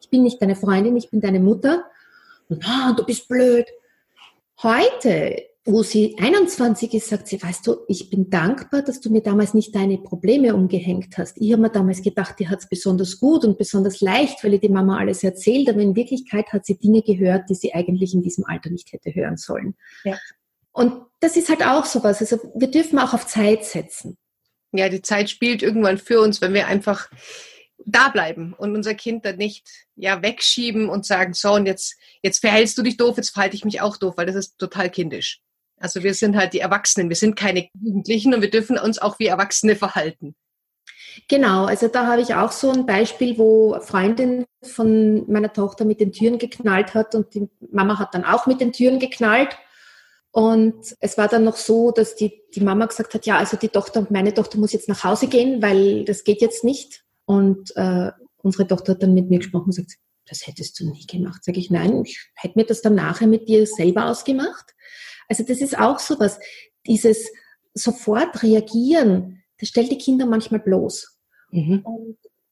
[SPEAKER 2] ich bin nicht deine Freundin, ich bin deine Mutter. Und ah, du bist blöd. Heute, wo sie 21 ist, sagt sie, weißt du, ich bin dankbar, dass du mir damals nicht deine Probleme umgehängt hast. Ich habe mir damals gedacht, die hat es besonders gut und besonders leicht, weil ihr die Mama alles erzählt, aber in Wirklichkeit hat sie Dinge gehört, die sie eigentlich in diesem Alter nicht hätte hören sollen. Ja. Und das ist halt auch sowas. Also wir dürfen auch auf Zeit setzen.
[SPEAKER 1] Ja, die Zeit spielt irgendwann für uns, wenn wir einfach da bleiben und unser Kind dann nicht ja wegschieben und sagen, so und jetzt jetzt verhältst du dich doof, jetzt verhalte ich mich auch doof, weil das ist total kindisch. Also wir sind halt die Erwachsenen, wir sind keine Jugendlichen und wir dürfen uns auch wie Erwachsene verhalten.
[SPEAKER 2] Genau, also da habe ich auch so ein Beispiel, wo Freundin von meiner Tochter mit den Türen geknallt hat und die Mama hat dann auch mit den Türen geknallt. Und es war dann noch so, dass die, die Mama gesagt hat, ja, also die Tochter, meine Tochter muss jetzt nach Hause gehen, weil das geht jetzt nicht. Und äh, unsere Tochter hat dann mit mir gesprochen und sagt, das hättest du nie gemacht. Sag ich, nein, ich hätte mir das dann nachher mit dir selber ausgemacht. Also das ist auch so was, dieses sofort reagieren, das stellt die Kinder manchmal bloß. Mhm.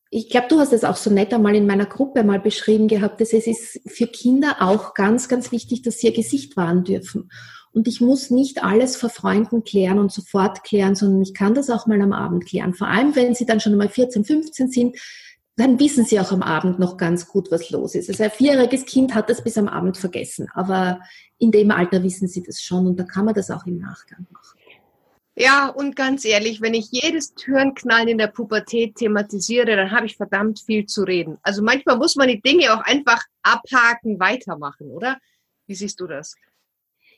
[SPEAKER 2] Ich glaube, du hast es auch so nett einmal in meiner Gruppe mal beschrieben gehabt, dass es ist für Kinder auch ganz, ganz wichtig, dass sie ihr Gesicht wahren dürfen. Und ich muss nicht alles vor Freunden klären und sofort klären, sondern ich kann das auch mal am Abend klären. Vor allem, wenn sie dann schon mal 14, 15 sind, dann wissen sie auch am Abend noch ganz gut, was los ist. Also ein vierjähriges Kind hat das bis am Abend vergessen, aber in dem Alter wissen sie das schon und da kann man das auch im Nachgang machen.
[SPEAKER 1] Ja, und ganz ehrlich, wenn ich jedes Türenknallen in der Pubertät thematisiere, dann habe ich verdammt viel zu reden. Also manchmal muss man die Dinge auch einfach abhaken, weitermachen, oder? Wie siehst du das?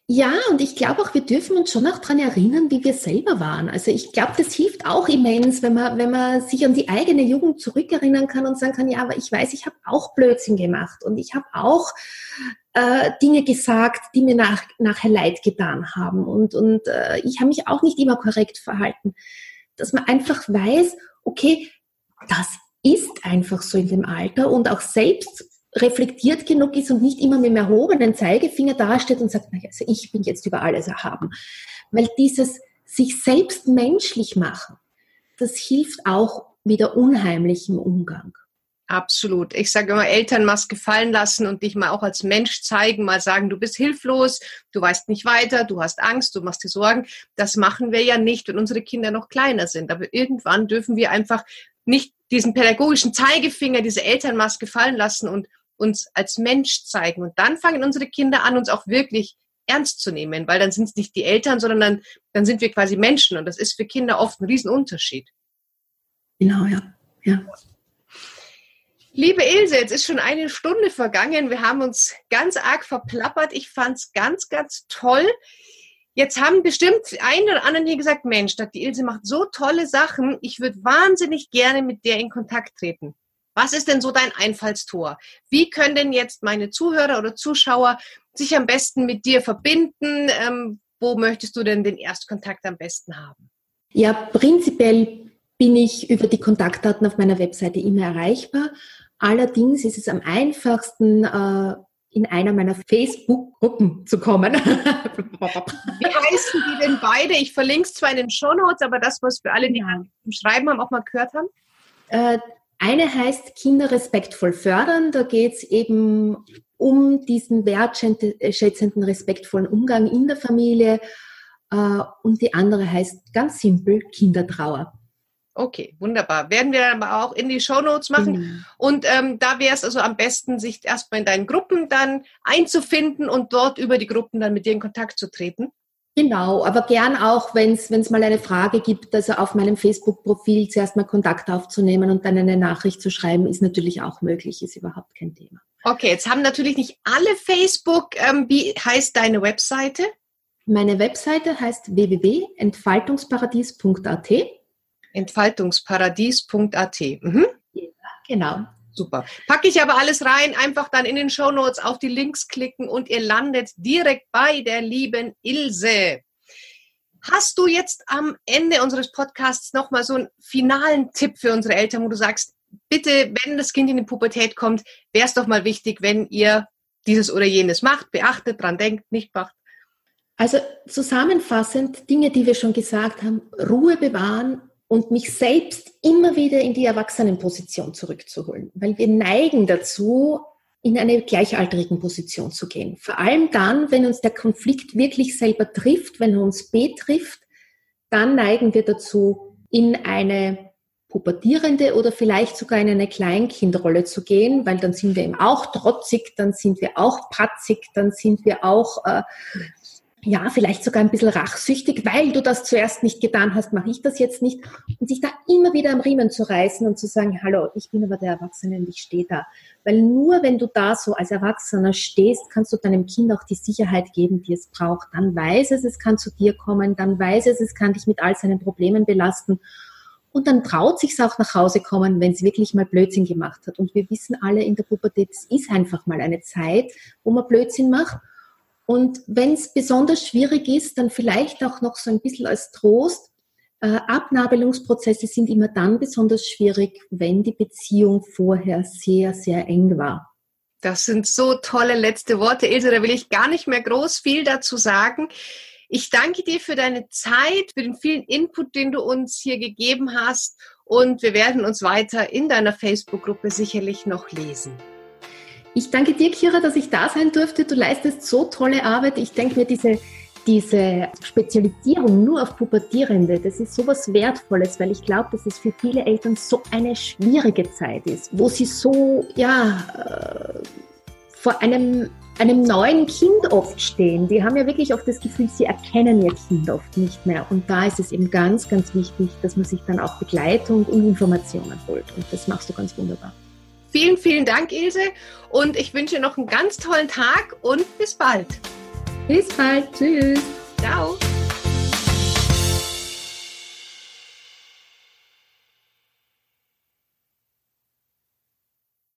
[SPEAKER 2] Ja, und ich glaube auch, wir dürfen uns schon auch daran erinnern, wie wir selber waren. Also ich glaube, das hilft auch immens, wenn man, wenn man sich an die eigene Jugend zurückerinnern kann und sagen kann, ja, aber ich weiß, ich habe auch Blödsinn gemacht und ich habe auch äh, Dinge gesagt, die mir nach, nachher leid getan haben. Und, und äh, ich habe mich auch nicht immer korrekt verhalten. Dass man einfach weiß, okay, das ist einfach so in dem Alter und auch selbst reflektiert genug ist und nicht immer mit dem erhobenen Zeigefinger dasteht und sagt, naja, also ich bin jetzt über alles erhaben. Weil dieses sich selbst menschlich machen, das hilft auch wieder unheimlich im Umgang.
[SPEAKER 1] Absolut. Ich sage immer, Eltern mal gefallen lassen und dich mal auch als Mensch zeigen, mal sagen, du bist hilflos, du weißt nicht weiter, du hast Angst, du machst dir Sorgen. Das machen wir ja nicht, wenn unsere Kinder noch kleiner sind. Aber irgendwann dürfen wir einfach nicht diesen pädagogischen Zeigefinger, diese Elternmaske fallen lassen und uns als Mensch zeigen. Und dann fangen unsere Kinder an, uns auch wirklich ernst zu nehmen, weil dann sind es nicht die Eltern, sondern dann, dann sind wir quasi Menschen. Und das ist für Kinder oft ein Riesenunterschied.
[SPEAKER 2] Genau, ja. ja.
[SPEAKER 1] Liebe Ilse, jetzt ist schon eine Stunde vergangen. Wir haben uns ganz arg verplappert. Ich fand es ganz, ganz toll. Jetzt haben bestimmt ein oder anderen hier gesagt, Mensch, die Ilse macht so tolle Sachen. Ich würde wahnsinnig gerne mit der in Kontakt treten. Was ist denn so dein Einfallstor? Wie können denn jetzt meine Zuhörer oder Zuschauer sich am besten mit dir verbinden? Ähm, wo möchtest du denn den Erstkontakt am besten haben?
[SPEAKER 2] Ja, prinzipiell bin ich über die Kontaktdaten auf meiner Webseite immer erreichbar. Allerdings ist es am einfachsten, äh, in einer meiner Facebook-Gruppen zu kommen. [LAUGHS]
[SPEAKER 1] Wie heißen die denn beide? Ich verlinke es zwar in den Shownotes, aber das, was für alle, die ja. im Schreiben haben, auch mal gehört haben.
[SPEAKER 2] Äh, eine heißt Kinder respektvoll fördern. Da geht es eben um diesen wertschätzenden, respektvollen Umgang in der Familie. Äh, und die andere heißt ganz simpel Kindertrauer.
[SPEAKER 1] Okay, wunderbar. Werden wir dann aber auch in die Show Notes machen. Mhm. Und ähm, da wäre es also am besten, sich erstmal in deinen Gruppen dann einzufinden und dort über die Gruppen dann mit dir in Kontakt zu treten.
[SPEAKER 2] Genau, aber gern auch, wenn es mal eine Frage gibt, also auf meinem Facebook-Profil zuerst mal Kontakt aufzunehmen und dann eine Nachricht zu schreiben, ist natürlich auch möglich, ist überhaupt kein Thema.
[SPEAKER 1] Okay, jetzt haben natürlich nicht alle Facebook. Ähm, wie heißt deine Webseite?
[SPEAKER 2] Meine Webseite heißt www.entfaltungsparadies.at.
[SPEAKER 1] Entfaltungsparadies.at. Mhm.
[SPEAKER 2] Ja, genau.
[SPEAKER 1] Super. Packe ich aber alles rein, einfach dann in den Show Notes auf die Links klicken und ihr landet direkt bei der lieben Ilse. Hast du jetzt am Ende unseres Podcasts nochmal so einen finalen Tipp für unsere Eltern, wo du sagst, bitte, wenn das Kind in die Pubertät kommt, wäre es doch mal wichtig, wenn ihr dieses oder jenes macht, beachtet, dran denkt, nicht macht?
[SPEAKER 2] Also zusammenfassend, Dinge, die wir schon gesagt haben, Ruhe bewahren und mich selbst immer wieder in die Erwachsenenposition zurückzuholen, weil wir neigen dazu, in eine gleichaltrigen Position zu gehen. Vor allem dann, wenn uns der Konflikt wirklich selber trifft, wenn er uns betrifft, dann neigen wir dazu, in eine pubertierende oder vielleicht sogar in eine Kleinkindrolle zu gehen, weil dann sind wir eben auch trotzig, dann sind wir auch patzig, dann sind wir auch äh, ja, vielleicht sogar ein bisschen rachsüchtig, weil du das zuerst nicht getan hast, mache ich das jetzt nicht. Und sich da immer wieder am Riemen zu reißen und zu sagen, hallo, ich bin aber der Erwachsene und ich stehe da. Weil nur wenn du da so als Erwachsener stehst, kannst du deinem Kind auch die Sicherheit geben, die es braucht. Dann weiß es, es kann zu dir kommen, dann weiß es, es kann dich mit all seinen Problemen belasten. Und dann traut sich es auch nach Hause kommen, wenn es wirklich mal Blödsinn gemacht hat. Und wir wissen alle in der Pubertät, es ist einfach mal eine Zeit, wo man Blödsinn macht. Und wenn es besonders schwierig ist, dann vielleicht auch noch so ein bisschen als Trost. Äh, Abnabelungsprozesse sind immer dann besonders schwierig, wenn die Beziehung vorher sehr, sehr eng war.
[SPEAKER 1] Das sind so tolle letzte Worte, Ilse. Da will ich gar nicht mehr groß viel dazu sagen. Ich danke dir für deine Zeit, für den vielen Input, den du uns hier gegeben hast. Und wir werden uns weiter in deiner Facebook-Gruppe sicherlich noch lesen.
[SPEAKER 2] Ich danke dir, Kira, dass ich da sein durfte. Du leistest so tolle Arbeit. Ich denke mir, diese, diese Spezialisierung nur auf Pubertierende, das ist so was Wertvolles, weil ich glaube, dass es für viele Eltern so eine schwierige Zeit ist, wo sie so, ja, äh, vor einem, einem neuen Kind oft stehen. Die haben ja wirklich oft das Gefühl, sie erkennen ihr Kind oft nicht mehr. Und da ist es eben ganz, ganz wichtig, dass man sich dann auch Begleitung und Informationen holt. Und das machst du ganz wunderbar.
[SPEAKER 1] Vielen, vielen Dank, Ilse. Und ich wünsche noch einen ganz tollen Tag und bis bald.
[SPEAKER 2] Bis bald. Tschüss.
[SPEAKER 1] Ciao.